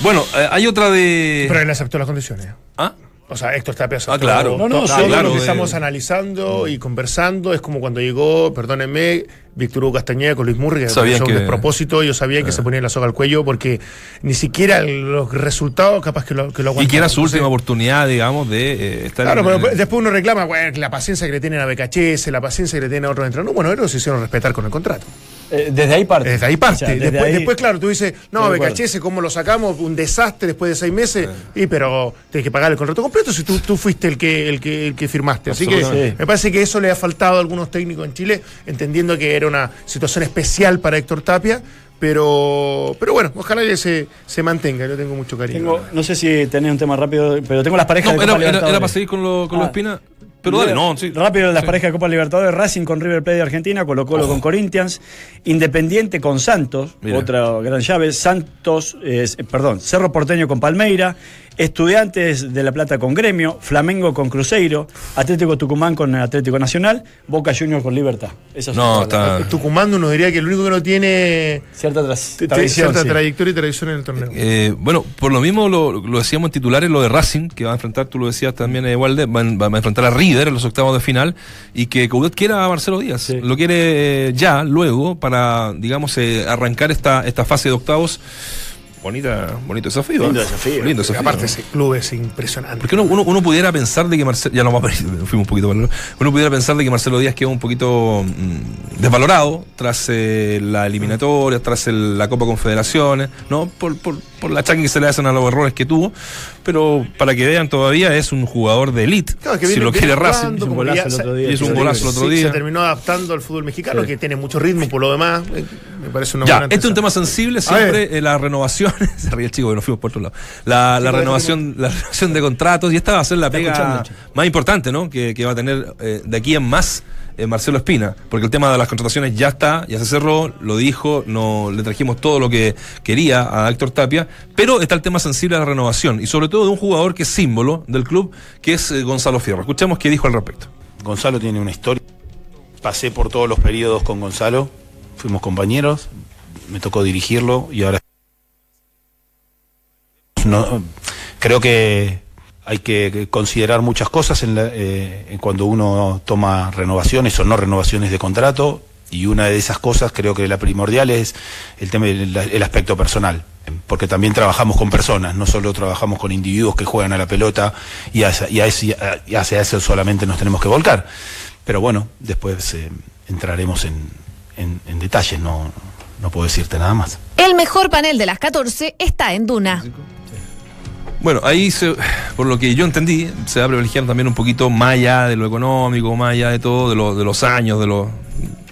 Speaker 2: bueno, hay otra de.
Speaker 5: Pero él aceptó las condiciones.
Speaker 2: ¿Ah?
Speaker 5: O sea, esto está
Speaker 2: Ah, claro.
Speaker 5: No, no, claro, lo que estamos analizando y conversando es como cuando llegó, perdónenme, Víctor Hugo Castañeda con Luis Murri, que fue un despropósito, ellos sabían que ah. se ponía la soga al cuello porque ni siquiera los resultados capaz que lo, que lo
Speaker 2: Y que era su última oportunidad, digamos, de eh, estar
Speaker 5: Claro, pero después uno reclama, bueno, la paciencia que le tienen a BKHS, la paciencia que le tienen a otros entrenadores. Bueno, ellos se hicieron respetar con el contrato.
Speaker 4: Eh, desde ahí parte.
Speaker 5: Desde ahí parte.
Speaker 4: O sea, desde
Speaker 5: después,
Speaker 4: ahí-
Speaker 5: después, claro, tú dices, no. Becachese, ¿cómo lo sacamos? Un desastre después de seis meses. Y pero tienes que pagar el contrato completo si tú, tú fuiste el que, el que, el que firmaste. Así que me parece que eso le ha faltado a algunos técnicos en Chile, entendiendo que era una situación especial para Héctor Tapia. Pero, pero bueno, ojalá que se, se mantenga. Yo tengo mucho cariño.
Speaker 4: Tengo, no sé si tenés un tema rápido, pero tengo las parejas
Speaker 2: No,
Speaker 4: de
Speaker 2: era,
Speaker 4: Copa
Speaker 2: era, era
Speaker 4: Libertadores.
Speaker 2: para seguir con lo, con lo. Espina. Pero dale, no, sí.
Speaker 4: Rápido las
Speaker 2: Sí.
Speaker 4: parejas de Copa Libertadores, Racing con River Plate de Argentina, Colo Colo con Corinthians, Independiente con Santos,
Speaker 2: Mira.
Speaker 4: otra gran llave, Santos, eh, perdón, Cerro Porteño con Palmeira, Estudiantes de La Plata con Gremio, Flamengo con Cruzeiro, Atlético Tucumán con Atlético Nacional, Boca Juniors con Libertad. Esas
Speaker 2: No, está.
Speaker 5: Tucumán uno diría que el único que no tiene
Speaker 4: Cierta tras-
Speaker 5: t-
Speaker 4: tradición,
Speaker 5: cierta
Speaker 4: sí.
Speaker 5: trayectoria y tradición en el torneo.
Speaker 2: Eh, bueno, por lo mismo lo, lo decíamos en titulares, lo de Racing, que va a enfrentar, tú lo decías también, eh, Walde, va, va a enfrentar a River en los octavos de final, y que Coudet quiera a Marcelo Díaz.
Speaker 4: Sí.
Speaker 2: Lo quiere eh, ya, luego, para, digamos, eh, arrancar esta, esta fase de octavos. Bonita, bonito desafío.
Speaker 4: Lindo
Speaker 2: ¿eh?
Speaker 4: desafío.
Speaker 2: Lindo desafío.
Speaker 5: Aparte, ese club es impresionante.
Speaker 2: Porque uno, uno, uno pudiera pensar de que Marcelo, ya no va a fuimos un poquito el- uno pudiera pensar de que Marcelo Díaz quedó un poquito mm, desvalorado tras eh, la eliminatoria, tras el- la Copa Confederaciones, ¿no? Por, por, por la achaque que se le hacen a los errores que tuvo, pero para que vean todavía es un jugador de elite,
Speaker 5: Claro, que
Speaker 2: si lo quiere Racing.
Speaker 4: hizo un golazo
Speaker 5: ya
Speaker 4: el
Speaker 5: se-
Speaker 4: otro día,
Speaker 2: hizo un
Speaker 4: sí,
Speaker 2: golazo el otro
Speaker 5: Sí,
Speaker 2: día.
Speaker 5: Se terminó adaptando al fútbol mexicano,
Speaker 4: Sí.
Speaker 5: que tiene mucho ritmo por lo demás. Eh, Me parece una
Speaker 2: Ya,
Speaker 5: buena
Speaker 2: este es un tema sensible, siempre eh, la renovación, se ríe el chico que nos fuimos por otro lado, la, la renovación, la renovación de contratos, y esta va a ser la pega más importante, ¿no? Que, que va a tener eh, de aquí en más eh, Marcelo Espina, porque el tema de las contrataciones ya está, ya se cerró, lo dijo, no le trajimos todo lo que quería a Héctor Tapia, pero está el tema sensible de la renovación, y sobre todo de un jugador que es símbolo del club, que es eh, Gonzalo Fierro. Escuchemos qué dijo al respecto.
Speaker 7: Gonzalo tiene una historia. Pasé por todos los periodos con Gonzalo, fuimos compañeros, me tocó dirigirlo y ahora no, creo que hay que considerar muchas cosas en la- eh, en cuando uno toma renovaciones o no renovaciones de contrato y una de esas cosas creo que la primordial es el tema del el aspecto personal porque también trabajamos con personas no solo trabajamos con individuos que juegan a la pelota y, hacia- y, a ese- y hacia eso solamente nos tenemos que volcar. Pero bueno después eh, entraremos en, en- en detalles no, no puedo decirte nada más.
Speaker 3: El mejor panel de las 14 está en Duna.
Speaker 2: Bueno, ahí, se, por lo que yo entendí, se va a privilegiar también un poquito más allá de lo económico, más allá de todo, de, lo- de los años, de los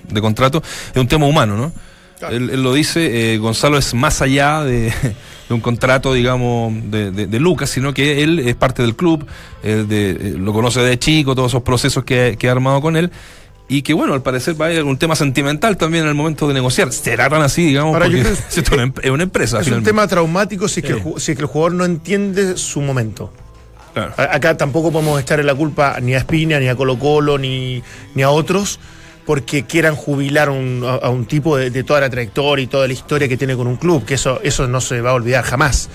Speaker 2: de contrato, es un tema humano, ¿no?
Speaker 5: Claro.
Speaker 2: Él, él lo dice, eh, Gonzalo es más allá de, de un contrato, digamos, de, de- de Lucas, sino que él es parte del club, de- eh, lo conoce de chico, todos esos procesos que, que ha armado con él. Y que bueno, al parecer va a haber un tema sentimental también en el momento de negociar. Será tan así, digamos,
Speaker 5: Ahora, yo creo-
Speaker 2: es una em- es una empresa.
Speaker 5: Es un tema traumático si es, que el,
Speaker 2: Sí.
Speaker 5: si es que el jugador no entiende su momento.
Speaker 2: Claro.
Speaker 5: Acá tampoco podemos echarle la culpa ni a Espina, ni a Colo Colo, ni, ni a otros, porque quieran jubilar un- a, a un tipo de, de toda la trayectoria y toda la historia que tiene con un club, que eso, eso no se va a olvidar jamás.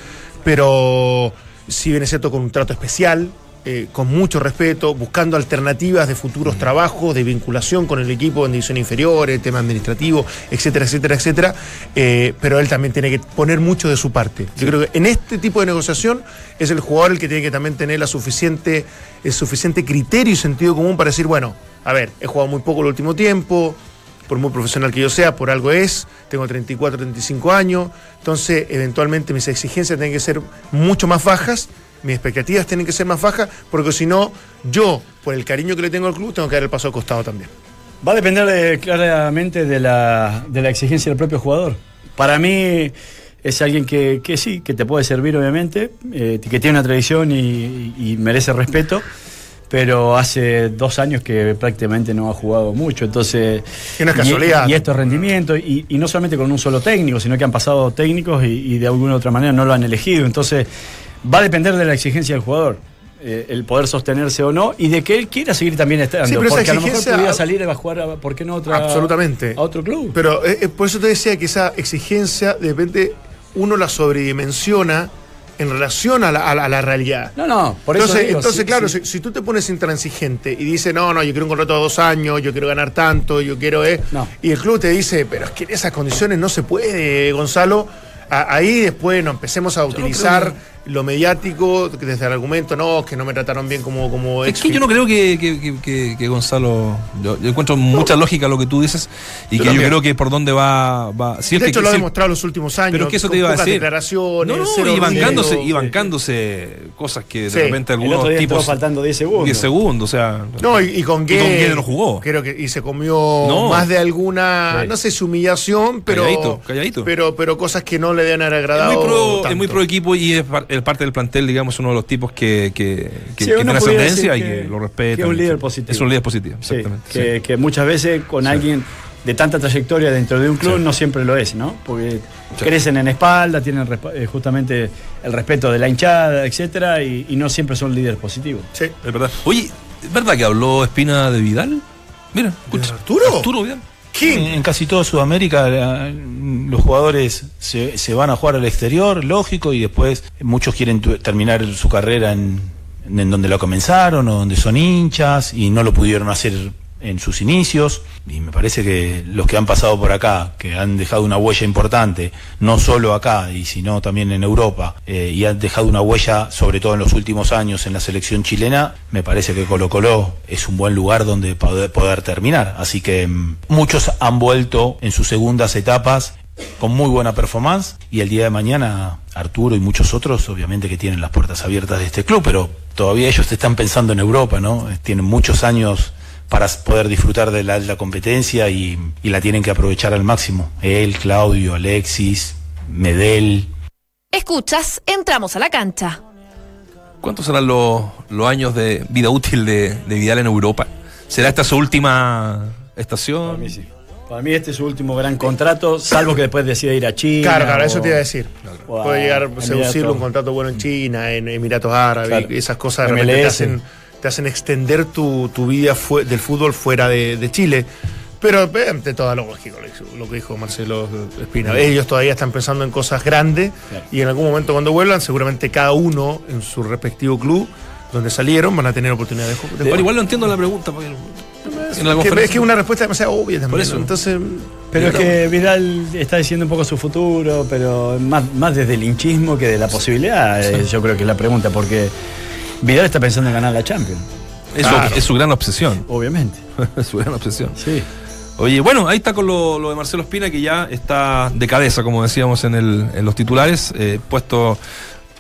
Speaker 5: Pero si bien es cierto con un trato especial, eh, con mucho respeto, buscando alternativas de futuros trabajos, de vinculación con el equipo en división inferior, el tema administrativo, etcétera, etcétera, etcétera. eh, pero él también tiene que poner mucho de su parte. Yo creo que en este tipo de negociación es el jugador el que tiene que también tener la suficiente, el suficiente criterio y sentido común para decir, bueno, a ver, he jugado muy poco el último tiempo, por muy profesional que yo sea, por algo es, tengo 34, 35 años, entonces eventualmente mis exigencias tienen que ser mucho más bajas, mis expectativas tienen que ser más bajas, porque si no, yo, por el cariño que le tengo al club, tengo que dar el paso al costado también.
Speaker 4: Va a depender de- claramente de la, de la exigencia del propio jugador. Para mí es alguien que, que sí, que te puede servir obviamente, eh, que tiene una tradición y, y merece respeto, pero hace dos años que prácticamente no ha jugado mucho, entonces...
Speaker 5: Y es casualidad.
Speaker 4: Y, esto es rendimiento, y, y no solamente con un solo técnico, sino que han pasado técnicos y, y de alguna u otra manera no lo han elegido, entonces va a depender de la exigencia del jugador. eh, el poder sostenerse o no y de que él quiera seguir también estando
Speaker 5: Sí,
Speaker 4: porque a lo mejor podría salir y va a jugar a, ¿por qué no otra
Speaker 5: Absolutamente.
Speaker 4: a otro club
Speaker 5: Pero eh, eh, por eso te decía que esa exigencia, de repente, uno la sobredimensiona en relación a la, a la- a la realidad.
Speaker 4: no no por eso
Speaker 5: entonces,
Speaker 4: digo,
Speaker 5: entonces
Speaker 4: sí,
Speaker 5: claro,
Speaker 4: sí.
Speaker 5: Si, si tú te pones intransigente y dices, no, no, yo quiero un contrato de dos años, yo quiero ganar tanto, yo quiero... Eh,
Speaker 4: No.
Speaker 5: Y el club te dice, pero es que en esas condiciones no se puede, Gonzalo. A- ahí después no empecemos a utilizar lo mediático, desde el argumento, no, que no me trataron bien como, como
Speaker 2: Es que yo no creo que, que, que, que Gonzalo. Yo, yo, encuentro mucha lógica lo que tú dices y
Speaker 5: Yo
Speaker 2: que
Speaker 5: también.
Speaker 2: yo creo que por dónde va. va si es
Speaker 5: de
Speaker 2: que-
Speaker 5: hecho, lo ha
Speaker 2: si-
Speaker 5: demostrado los últimos años.
Speaker 2: Pero es que eso
Speaker 5: con
Speaker 2: te iba a decir.
Speaker 5: declaraciones,
Speaker 2: No, no, y bancándose, y bancándose cosas que de
Speaker 5: Sí.
Speaker 2: repente
Speaker 4: El
Speaker 2: algunos
Speaker 4: otro día
Speaker 2: tipos.
Speaker 4: faltando 10 segundos.
Speaker 2: 10 segundos, o sea.
Speaker 5: No, y, y con
Speaker 2: Y
Speaker 5: Guede.
Speaker 2: no jugó.
Speaker 5: Creo que, y se comió
Speaker 2: No.
Speaker 5: más de alguna,
Speaker 4: Sí.
Speaker 5: no sé si humillación, pero.
Speaker 2: Calladito, calladito.
Speaker 5: Pero, pero cosas que no le deben haber
Speaker 2: Es
Speaker 5: agradado.
Speaker 2: muy, pro,
Speaker 5: tanto.
Speaker 2: es muy pro equipo y es, es parte del plantel, digamos, uno de los tipos que, que, que,
Speaker 4: Sí,
Speaker 2: que
Speaker 4: uno
Speaker 2: tiene
Speaker 4: pudiera
Speaker 2: ascendencia y que,
Speaker 4: que-
Speaker 2: lo respeta.
Speaker 4: que es un líder positivo.
Speaker 2: Es un líder positivo,
Speaker 4: Sí,
Speaker 2: exactamente.
Speaker 4: que, que muchas veces con alguien de tanta trayectoria dentro de un club
Speaker 2: Sí.
Speaker 4: no siempre lo es, ¿no? Porque
Speaker 2: Sí.
Speaker 4: crecen en espalda, tienen eh, justamente el respeto de la hinchada, etcétera, y, y no siempre son líderes positivos.
Speaker 5: Sí.
Speaker 2: Es verdad. Oye, ¿es verdad que habló Espina de Vidal? Mira, escucha.
Speaker 5: Arturo?
Speaker 2: Arturo Vidal.
Speaker 7: En casi toda Sudamérica la- los jugadores se, se van a jugar al exterior, lógico, y después muchos quieren terminar su carrera en, en donde lo comenzaron o donde son hinchas y no lo pudieron hacer en sus inicios. Y me parece que los que han pasado por acá, que han dejado una huella importante, no solo acá, y sino también en Europa, eh, y han dejado una huella, sobre todo en los últimos años, en la selección chilena, me parece que Colo Colo es un buen lugar donde poder, poder terminar. Así que mm, muchos han vuelto en sus segundas etapas con muy buena performance y el día de mañana Arturo y muchos otros obviamente que tienen las puertas abiertas de este club, pero todavía ellos están pensando en Europa, ¿no? Tienen muchos años para poder disfrutar de la alta competencia y, y la tienen que aprovechar al máximo. Él, Claudio, Alexis, Medel.
Speaker 3: Escuchas, entramos a la cancha.
Speaker 2: ¿Cuántos serán los, los años de vida útil de, de Vidal en Europa? ¿Será esta su última estación?
Speaker 4: Para mí sí. Para mí este es su último gran contrato, salvo que después decida ir a China.
Speaker 5: Claro, claro, eso te iba a decir. Puede llegar a seducirlo un contrato bueno en China, en Emiratos Árabes,
Speaker 4: Claro.
Speaker 5: esas cosas de repente te
Speaker 4: MLS.
Speaker 5: hacen, te hacen extender tu, tu vida del fútbol fuera de, de Chile. Pero eh, ante todo lo lógico, lo que dijo Marcelo Espina. Ellos todavía están pensando en cosas grandes
Speaker 4: Claro.
Speaker 5: y en algún momento cuando vuelvan, seguramente cada uno en su respectivo club donde salieron van a tener oportunidad de jugar.
Speaker 2: Bueno, igual no entiendo la pregunta. porque en la
Speaker 5: es, que, es que es una respuesta demasiado obvia también.
Speaker 2: Por eso.
Speaker 5: ¿no? Entonces,
Speaker 4: Pero es que Vidal está diciendo un poco su futuro, pero más, más desde el hinchismo que de la posibilidad, eh, yo creo que es la pregunta, porque Vidal está pensando en ganar la Champions,
Speaker 2: es, su- es su gran obsesión.
Speaker 4: obviamente.
Speaker 2: es su gran obsesión.
Speaker 4: Sí.
Speaker 2: Oye, bueno, ahí está con lo, lo de Marcelo Espina, que ya está de cabeza, como decíamos en, el, en los titulares, eh, puesto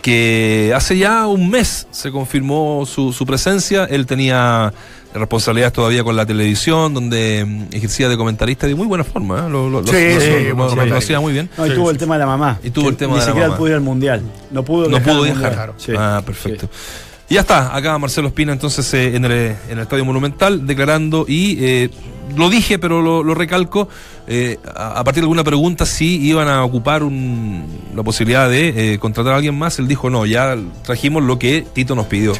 Speaker 2: que hace ya un mes se confirmó su, su presencia. Él tenía responsabilidades todavía con la televisión, donde mm, ejercía de comentarista de muy buena forma. ¿eh? Lo, lo- lo-
Speaker 5: Sí,
Speaker 2: lo-
Speaker 5: sí,
Speaker 2: lo- muy bien.
Speaker 4: No, y
Speaker 5: Sí,
Speaker 4: tuvo
Speaker 5: sí.
Speaker 4: el tema de la mamá.
Speaker 2: Y tuvo el tema
Speaker 4: ni
Speaker 2: de la
Speaker 4: siquiera
Speaker 2: mamá.
Speaker 4: pudo ir al mundial. No pudo
Speaker 2: No
Speaker 4: viajar
Speaker 2: pudo viajar. Ah, perfecto. Y ya está, acá Marcelo Espina entonces eh, en, el, en el Estadio Monumental declarando y eh, lo dije pero lo, lo recalco, eh, a, a partir de alguna pregunta si iban a ocupar un- la posibilidad de eh, contratar a alguien más, él dijo no, ya trajimos lo que Tito nos pidió.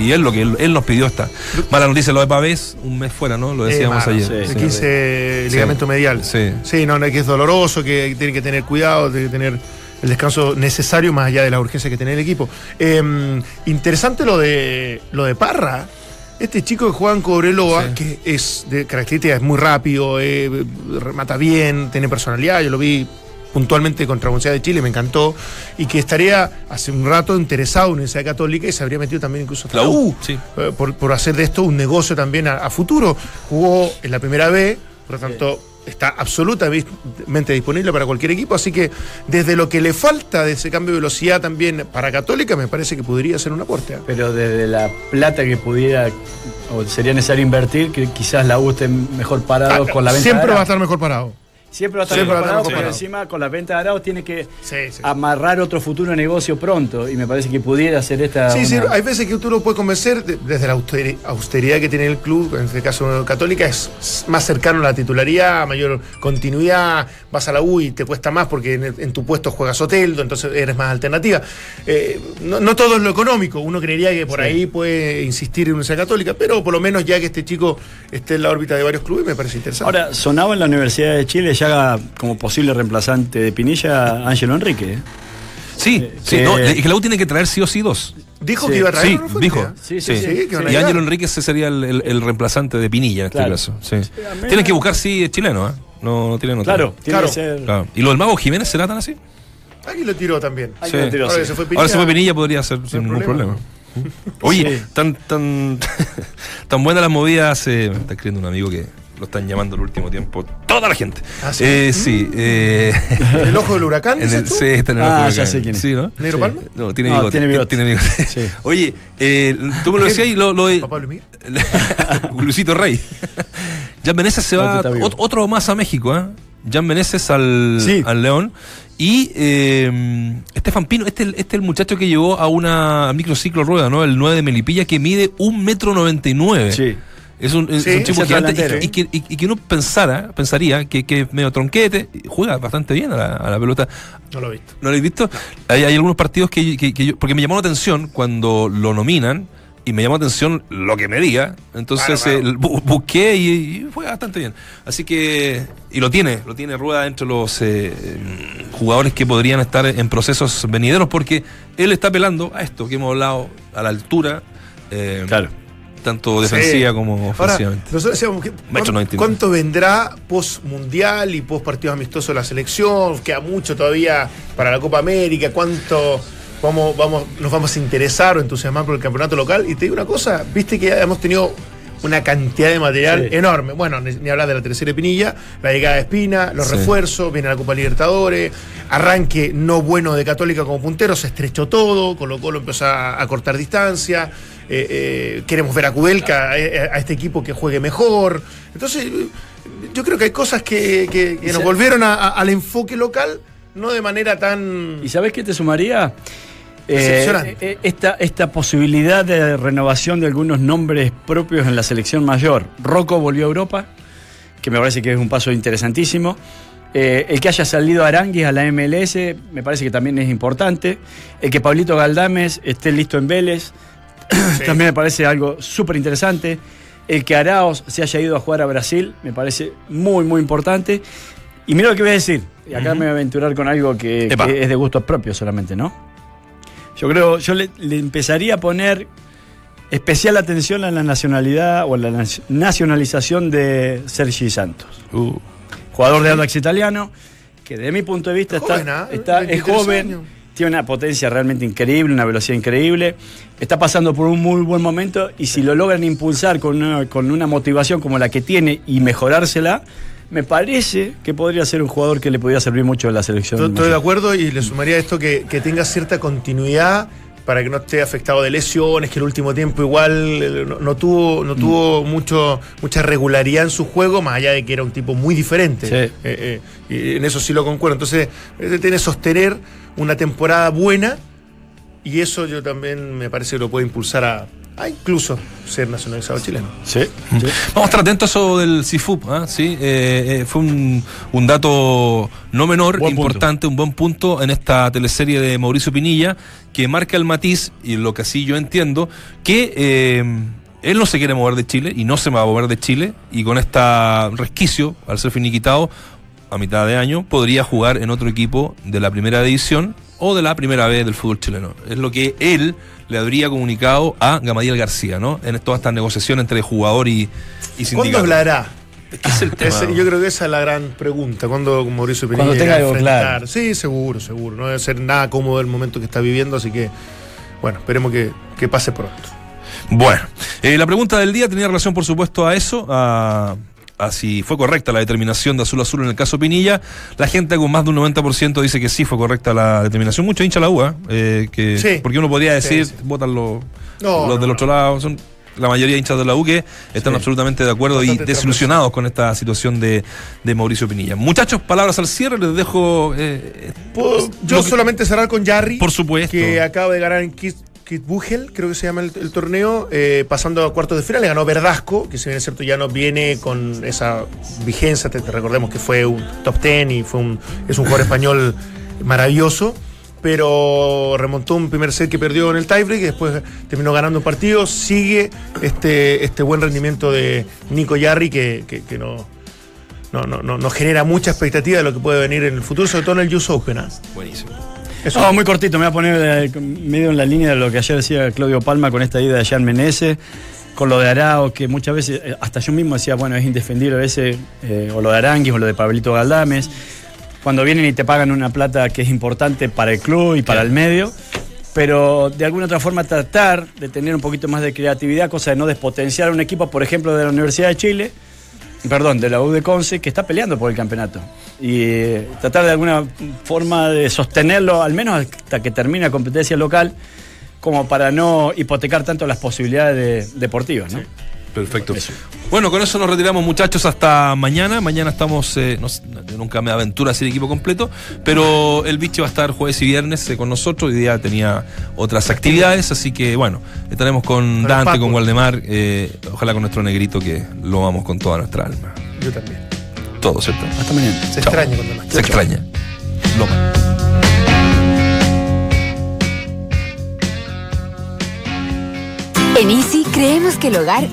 Speaker 2: Y él lo que él, él nos pidió está. Mala noticia lo de Pavés, un mes fuera, ¿no? Lo decíamos
Speaker 5: Eh, mano,
Speaker 2: ayer.
Speaker 4: sí,
Speaker 5: el 15
Speaker 2: Sí.
Speaker 5: ligamento medial.
Speaker 2: Sí.
Speaker 5: Sí, no, no, que es doloroso, que tiene que tener cuidado, tiene que tener el descanso necesario más allá de la urgencia que tiene el equipo. Eh, interesante lo de lo de Parra. Este chico de Juan Cobreloa,
Speaker 2: Sí.
Speaker 5: que es de características es muy rápido, eh, remata bien, tiene personalidad, yo lo vi puntualmente contra Universidad de Chile, me encantó, y que estaría hace un rato interesado en la Universidad Católica y se habría metido también incluso hasta
Speaker 2: La U,
Speaker 5: U,
Speaker 2: sí.
Speaker 5: eh, por, por hacer de esto un negocio también a, a futuro. Jugó en la primera B, por lo tanto está absolutamente disponible para cualquier equipo, así que desde lo que le falta de ese cambio de velocidad también para Católica, me parece que podría ser un aporte. ¿eh?
Speaker 4: Pero desde la plata que pudiera o sería necesario invertir, que quizás la U esté mejor parado
Speaker 5: Ah,
Speaker 4: con la venta
Speaker 5: Siempre va a estar mejor parado.
Speaker 4: Siempre va a estar mejor pero encima con la venta de Arauz tiene que
Speaker 5: Sí, sí.
Speaker 4: amarrar otro futuro negocio pronto y me parece que pudiera ser esta
Speaker 5: Sí, sí, hay veces que tú lo puedes convencer de- desde la austeri- austeridad que tiene el club, en este caso Católica, es más cercano a la titularidad, mayor continuidad, vas a la U y te cuesta más porque en, en tu puesto juegas Oteldo, entonces eres más alternativa. Eh, no, no todo es lo económico, uno creería que por
Speaker 4: Sí.
Speaker 5: ahí puede insistir en Universidad Católica, pero por lo menos ya que este chico esté en la órbita de varios clubes, me parece interesante.
Speaker 4: Ahora, sonaba en la Universidad de Chile ya como posible reemplazante de Pinilla Ángelo Enrique. ¿eh?
Speaker 2: Sí, sí,
Speaker 4: que-
Speaker 2: no, y que la U tiene que traer sí o sí dos.
Speaker 5: dijo
Speaker 4: sí,
Speaker 5: que iba a traer
Speaker 2: Sí, dijo.
Speaker 5: ¿eh?
Speaker 4: Sí, sí,
Speaker 5: Sí,
Speaker 2: Y. Ángelo Enrique ese sería el, el- el reemplazante de Pinilla en este
Speaker 4: Claro.
Speaker 2: caso.
Speaker 4: Mí-
Speaker 2: Tienen que buscar sí es chileno, ¿eh? No, no tienen otro.
Speaker 4: Claro, tiene
Speaker 5: Claro.
Speaker 4: que ser.
Speaker 2: Claro. ¿Y lo del Mago Jiménez será tan así?
Speaker 5: Aquí lo tiró también.
Speaker 2: Sí.
Speaker 4: lo tiró,
Speaker 5: Ahora
Speaker 4: sí.
Speaker 5: se fue
Speaker 2: Ahora se fue
Speaker 5: Pinilla,
Speaker 2: Pinilla podría ser sin ningún
Speaker 5: problema.
Speaker 2: problema. Oye,
Speaker 4: Sí.
Speaker 2: tan, tan, tan buena la movida hace. Me está escribiendo un amigo que lo están llamando el último tiempo. Toda la gente.
Speaker 5: ¿Ah, sí?
Speaker 2: Eh, sí. eh,
Speaker 5: ¿En el ojo del huracán?
Speaker 2: en el, sí, está en el
Speaker 4: Ah,
Speaker 2: ojo del
Speaker 4: ya
Speaker 2: huracán.
Speaker 4: sé quién es.
Speaker 2: Sí, ¿no?
Speaker 5: ¿Negro
Speaker 4: Sí.
Speaker 5: Palma?
Speaker 2: No, tiene
Speaker 4: No,
Speaker 2: bigote.
Speaker 4: tiene bigote.
Speaker 2: Tiene bigote.
Speaker 4: Sí.
Speaker 2: Oye, eh, tú me lo decías y lo, lo.
Speaker 5: ¿Papá Lumir?
Speaker 2: Luisito Rey. Jan Meneses se va ot- otro más a México, ¿eh? Jan Meneses al,
Speaker 4: Sí.
Speaker 2: al León. Y eh, Estefan Pino, este, este es el muchacho que llegó a una a microciclo rueda, ¿no? El 9 de Melipilla, que mide un metro noventa y nueve.
Speaker 4: Sí.
Speaker 2: Es un,
Speaker 5: Sí,
Speaker 4: ese
Speaker 2: gigante y, que- y que, y- que uno pensara, pensaría que, que es medio tronquete, juega bastante bien a la, a la pelota.
Speaker 5: No lo he visto.
Speaker 2: ¿No lo habéis visto? Hay, hay algunos partidos que, que- que yo. Porque me llamó la atención cuando lo nominan y me llamó la atención lo que medía. Entonces
Speaker 5: Claro, claro.
Speaker 2: eh, bu- busqué y, y fue bastante bien. Así que. Y lo tiene, lo tiene Rueda entre los eh, jugadores que podrían estar en procesos venideros porque él está apelando a esto que hemos hablado, a la altura. eh,
Speaker 4: Claro.
Speaker 2: Tanto defensiva
Speaker 5: Sí.
Speaker 2: como
Speaker 5: Ahora,
Speaker 2: ofensivamente.
Speaker 5: nosotros decíamos, ¿cuánto,
Speaker 2: 99.
Speaker 5: cuánto vendrá post mundial y post partidos amistosos de la selección? Queda mucho todavía para la Copa América. ¿Cuánto vamos, vamos, nos vamos a interesar o entusiasmar por el campeonato local? Y te digo una cosa, viste que hemos tenido una cantidad de material
Speaker 4: Sí.
Speaker 5: enorme. Bueno, ni, ni hablar de la tercera Pinilla, la llegada de Espina, los
Speaker 2: Sí.
Speaker 5: refuerzos, viene la Copa Libertadores, arranque no bueno de Católica como puntero, se estrechó todo, Colo Colo empezó a, a cortar distancia, eh, eh, queremos ver a Kudelka, a, a este equipo que juegue mejor. Entonces, yo creo que hay cosas que, que- que
Speaker 4: Y
Speaker 5: nos volvieron a- al enfoque local, no de manera tan...
Speaker 4: ¿Y sabes qué te sumaría? Eh,
Speaker 5: Decepcionante.
Speaker 4: eh, esta, esta posibilidad de renovación de algunos nombres propios en la selección mayor. Rocco volvió a Europa, que me parece que es un paso interesantísimo. Eh, el que haya salido Aranguis a la MLS me parece que también es importante. El que Pablito Galdames esté listo en Vélez
Speaker 5: Sí.
Speaker 4: también me parece algo súper interesante. El que Araos se haya ido a jugar a Brasil me parece muy, muy importante. Y mira lo que voy a decir. Y acá me voy a aventurar con algo que, que es de gustos propios solamente, ¿no? Yo creo, yo le, le empezaría a poner especial atención a la nacionalidad o a la nac- nacionalización de Sergi Santos.
Speaker 2: Uh,
Speaker 4: Jugador de Audax italiano, que desde mi punto de vista está,
Speaker 5: Joven, ¿ah?
Speaker 4: está- es
Speaker 5: 23
Speaker 4: joven,
Speaker 5: años.
Speaker 4: tiene una potencia realmente increíble, una velocidad increíble, está pasando por un muy buen momento y si lo logran impulsar con una, con una motivación como la que tiene y mejorársela, me parece que podría ser un jugador que le podría servir mucho a la selección.
Speaker 5: Estoy de acuerdo y le sumaría esto que, que tenga cierta continuidad para que no esté afectado de lesiones, que el último tiempo igual eh, no, no tuvo, no tuvo mucho, mucha regularidad en su juego, más allá de que era un tipo muy diferente.
Speaker 4: Sí.
Speaker 5: Eh, eh, y en eso sí lo concuerdo. Entonces, tiene sostener una temporada buena y eso yo también me parece que lo puede impulsar a, a incluso ser nacionalizado chileno.
Speaker 4: Sí, sí.
Speaker 2: Vamos a estar atentos a eso del CIFUP, ¿ah? ¿sí? Eh, eh, fue un, un dato no menor,
Speaker 4: Buen punto.
Speaker 2: importante, un buen punto en esta teleserie de Mauricio Pinilla, que marca el matiz, y lo que así yo entiendo, que eh, él no se quiere mover de Chile y no se va a mover de Chile, y con esta resquicio, al ser finiquitado, a mitad de año, podría jugar en otro equipo de la primera división o de la primera vez del fútbol chileno. Es lo que él le habría comunicado a Gamadiel García, ¿no? En todas estas negociaciones entre jugador y, y
Speaker 5: ¿Cuándo hablará?
Speaker 2: Es que es el tema.
Speaker 5: Ese- yo creo que esa es la gran pregunta. ¿Cuándo Mauricio Pinilla
Speaker 4: Cuando tenga algo
Speaker 5: enfrentar?
Speaker 4: claro.
Speaker 5: Sí, seguro, seguro. No debe ser nada cómodo el momento que está viviendo, así que, bueno, esperemos que, que pase pronto.
Speaker 2: Bueno, eh, la pregunta del día tenía relación, por supuesto, a eso, a, a si fue correcta la determinación de Azul Azul en el caso Pinilla. La gente con más de un 90% dice que sí fue correcta la determinación. Mucho hincha la UA, eh, que,
Speaker 5: Sí.
Speaker 2: porque uno podría decir,
Speaker 5: Sí, sí.
Speaker 2: votan los,
Speaker 5: No,
Speaker 2: los
Speaker 5: no,
Speaker 2: del
Speaker 5: no.
Speaker 2: otro lado. Son la mayoría de hinchas de la U que están
Speaker 5: Sí.
Speaker 2: absolutamente de acuerdo y desilusionados con esta situación de, de Mauricio Pinilla. Muchachos, palabras al cierre, les dejo... eh,
Speaker 5: Puedo yo
Speaker 2: que-
Speaker 5: solamente cerrar con Jarry.
Speaker 2: Por supuesto.
Speaker 5: Que acaba de ganar en Kit, Kitbugel, creo que se llama el, torneo, eh, pasando a cuartos de final. Le ganó Verdasco, que si bien es cierto ya no viene con esa vigencia. Te, recordemos que fue un top ten y fue un, es un jugador español maravilloso. Pero remontó un primer set que perdió en el tiebreak y después terminó ganando un partido. Sigue este, este buen rendimiento de Nico Yarri que, que, que no, no, no, no, genera mucha expectativa de lo que puede venir en el futuro, sobre todo en el US Open. ¿ah?
Speaker 2: Buenísimo.
Speaker 5: Eso.
Speaker 4: Muy cortito, me voy a poner eh, medio en la línea de lo que ayer decía Claudio Palma con esta idea de Jan Menezes, con lo de Arao, que muchas veces, eh, hasta yo mismo decía, bueno, es indefendible a veces, eh, o lo de Aranguis o lo de Pablito Galdames. cuando vienen y te pagan una plata que es importante para el club y para el medio, pero de alguna otra forma tratar de tener un poquito más de creatividad, cosa de no despotenciar a un equipo, por ejemplo, de la Universidad de Chile, perdón, de la U de Conce, que está peleando por el campeonato. Y eh, tratar de alguna forma de sostenerlo, al menos hasta que termine la competencia local, como para no hipotecar tanto las posibilidades de- deportivas, ¿no?
Speaker 2: Perfecto. Bueno, con eso nos retiramos, muchachos, hasta mañana. Mañana estamos, eh, no sé, yo nunca me aventura a hacer equipo completo, pero el bicho va a estar jueves y viernes eh, con nosotros. Hoy día tenía otras actividades, así que bueno, estaremos con
Speaker 5: Con
Speaker 2: Dante,
Speaker 5: Paco.
Speaker 2: con Waldemar, eh, ojalá con nuestro negrito que lo amamos con toda nuestra alma.
Speaker 5: Yo también.
Speaker 2: Todo, ¿cierto?
Speaker 4: Hasta mañana.
Speaker 5: Se
Speaker 2: Chao.
Speaker 5: extraña cuando más.
Speaker 2: Se extraña. Loma.
Speaker 8: En Easy creemos que el hogar